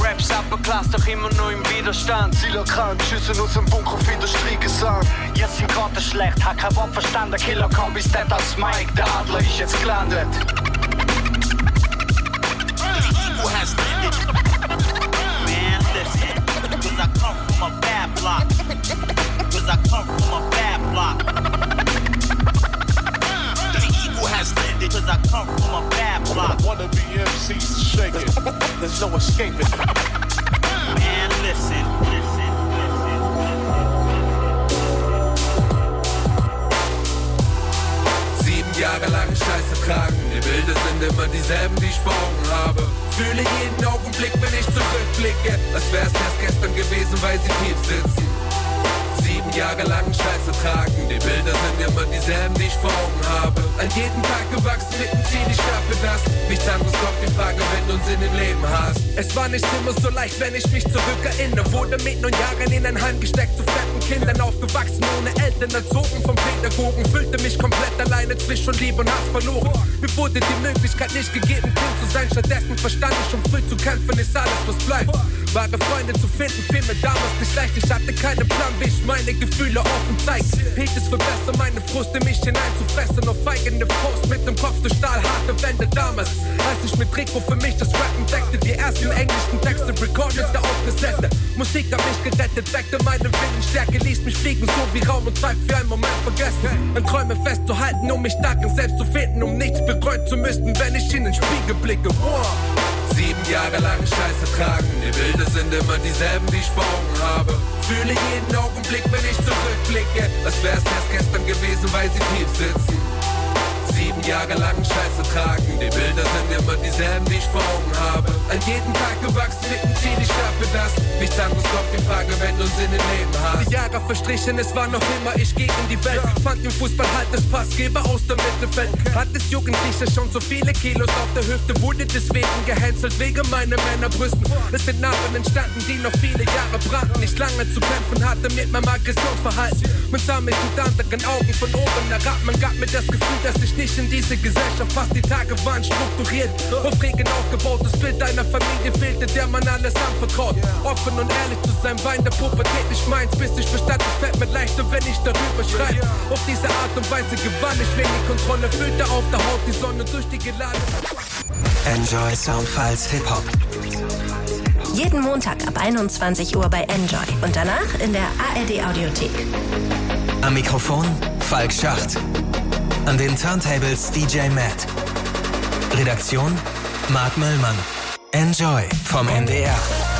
Raps Upper Class doch immer nur im Widerstand. Zieler krank, Schüsse aus dem Bunker auf Industriegesang. Ihr sind Karten schlecht, hab kein Wort verstanden. Killer Kombi steppt als Mike, der Adler ist jetzt gelandet. Man, cause I come from a bad block. Wanna be MCs shaking. There's no escaping. Man, listen, listen. Sieben Jahre lang Scheiße tragen. Die Bilder sind immer dieselben, die ich vor Augen habe. Fühle jeden Augenblick, wenn ich zurückblicke. Als wär's erst gestern gewesen, weil sie tief sitzen. Sieben Jahre lang Scheiße tragen, die Bilder sind immer dieselben, die ich vor Augen habe. An jedem Tag gewachsen mit dem Ziel, ich schaffe das. Nichts anderes kommt die Frage, wenn du einen Sinn im Leben hast. Es war nicht immer so leicht, wenn ich mich zurückerinnere. Wurde mit neun Jahren in ein Heim gesteckt, zu fetten Kindern aufgewachsen, ohne Eltern erzogen vom Pädagogen. Fühlte mich komplett alleine zwischen Liebe und Hass verloren. Mir wurde die Möglichkeit nicht gegeben, Kind zu sein. Stattdessen verstand ich, um früh zu kämpfen, ist alles, was bleibt. Wahre Freunde zu finden, fiel mir damals nicht leicht. Ich hatte keinen Plan, wie ich meine Gefühle offen zeig. Hielt es für besser, meine Frust in mich hineinzufressen. Auf eigene Faust mit dem Kopf durch stahlharte Wände damals. Als ich mit Rico für mich das Rappen deckte, die ersten englischen Texte recordete auf Kassette. Musik hat mich gerettet, weckte meine Willensstärke, ließ mich fliegen, so wie Raum und Zeit für einen Moment vergessen. An Träume festzuhalten, um mich stark und selbst zu finden, um nichts bereuen zu müssen, wenn ich in den Spiegel blicke. Wow. Sieben Jahre lang Scheiße tragen, die Bilder sind immer dieselben, die ich vor Augen habe. Fühle jeden Augenblick, wenn ich zurückblicke, als wär's erst gestern gewesen, weil sie tief sitzen. Sieben Jahre lang Scheiße tragen, die Bilder sind immer dieselben, die ich vor Augen habe. An jedem Tag gewachsen mit dem Ziel, ich schaffe das. Nichts anderes kommt die Frage, wenn du Sinn im Leben hast. Die Jahre verstrichen, es war noch immer ich gegen die Welt. Fand im Fußball halt das Passgeber aus dem Mittelfeld. Hat das Jugendliche schon so viele Kilos auf der Hüfte, wurde deswegen gehänselt wegen meiner Männerbrüsten. Es sind Narben entstanden, die noch viele Jahre brannten. Nicht lange zu kämpfen hatte mit meinem Aggressionsverhalten. Man sah mich mit anderen Augen von oben herab. Man gab mir das Gefühl, dass ich nicht in diese Gesellschaft passt. Die Tage waren strukturiert, auf Regen aufgebautes Bild deiner Familie fehlte, der man alles anvertraut. Offen und ehrlich zu sein, war in der Pubertät nicht meins, bis ich verstand, es fällt mir leichter, wenn ich darüber schreibe. Auf diese Art und Weise gewann ich, wenn die Kontrolle fühlte auf der Haut die Sonne durch die geladene. Enjoy Soundfiles Hip Hop. Jeden Montag ab 21 Uhr bei Enjoy und danach in der ARD Audiothek. Am Mikrofon Falk Schacht. An den Turntables DJ Matt. Redaktion Marc Möllmann. Enjoy vom NDR.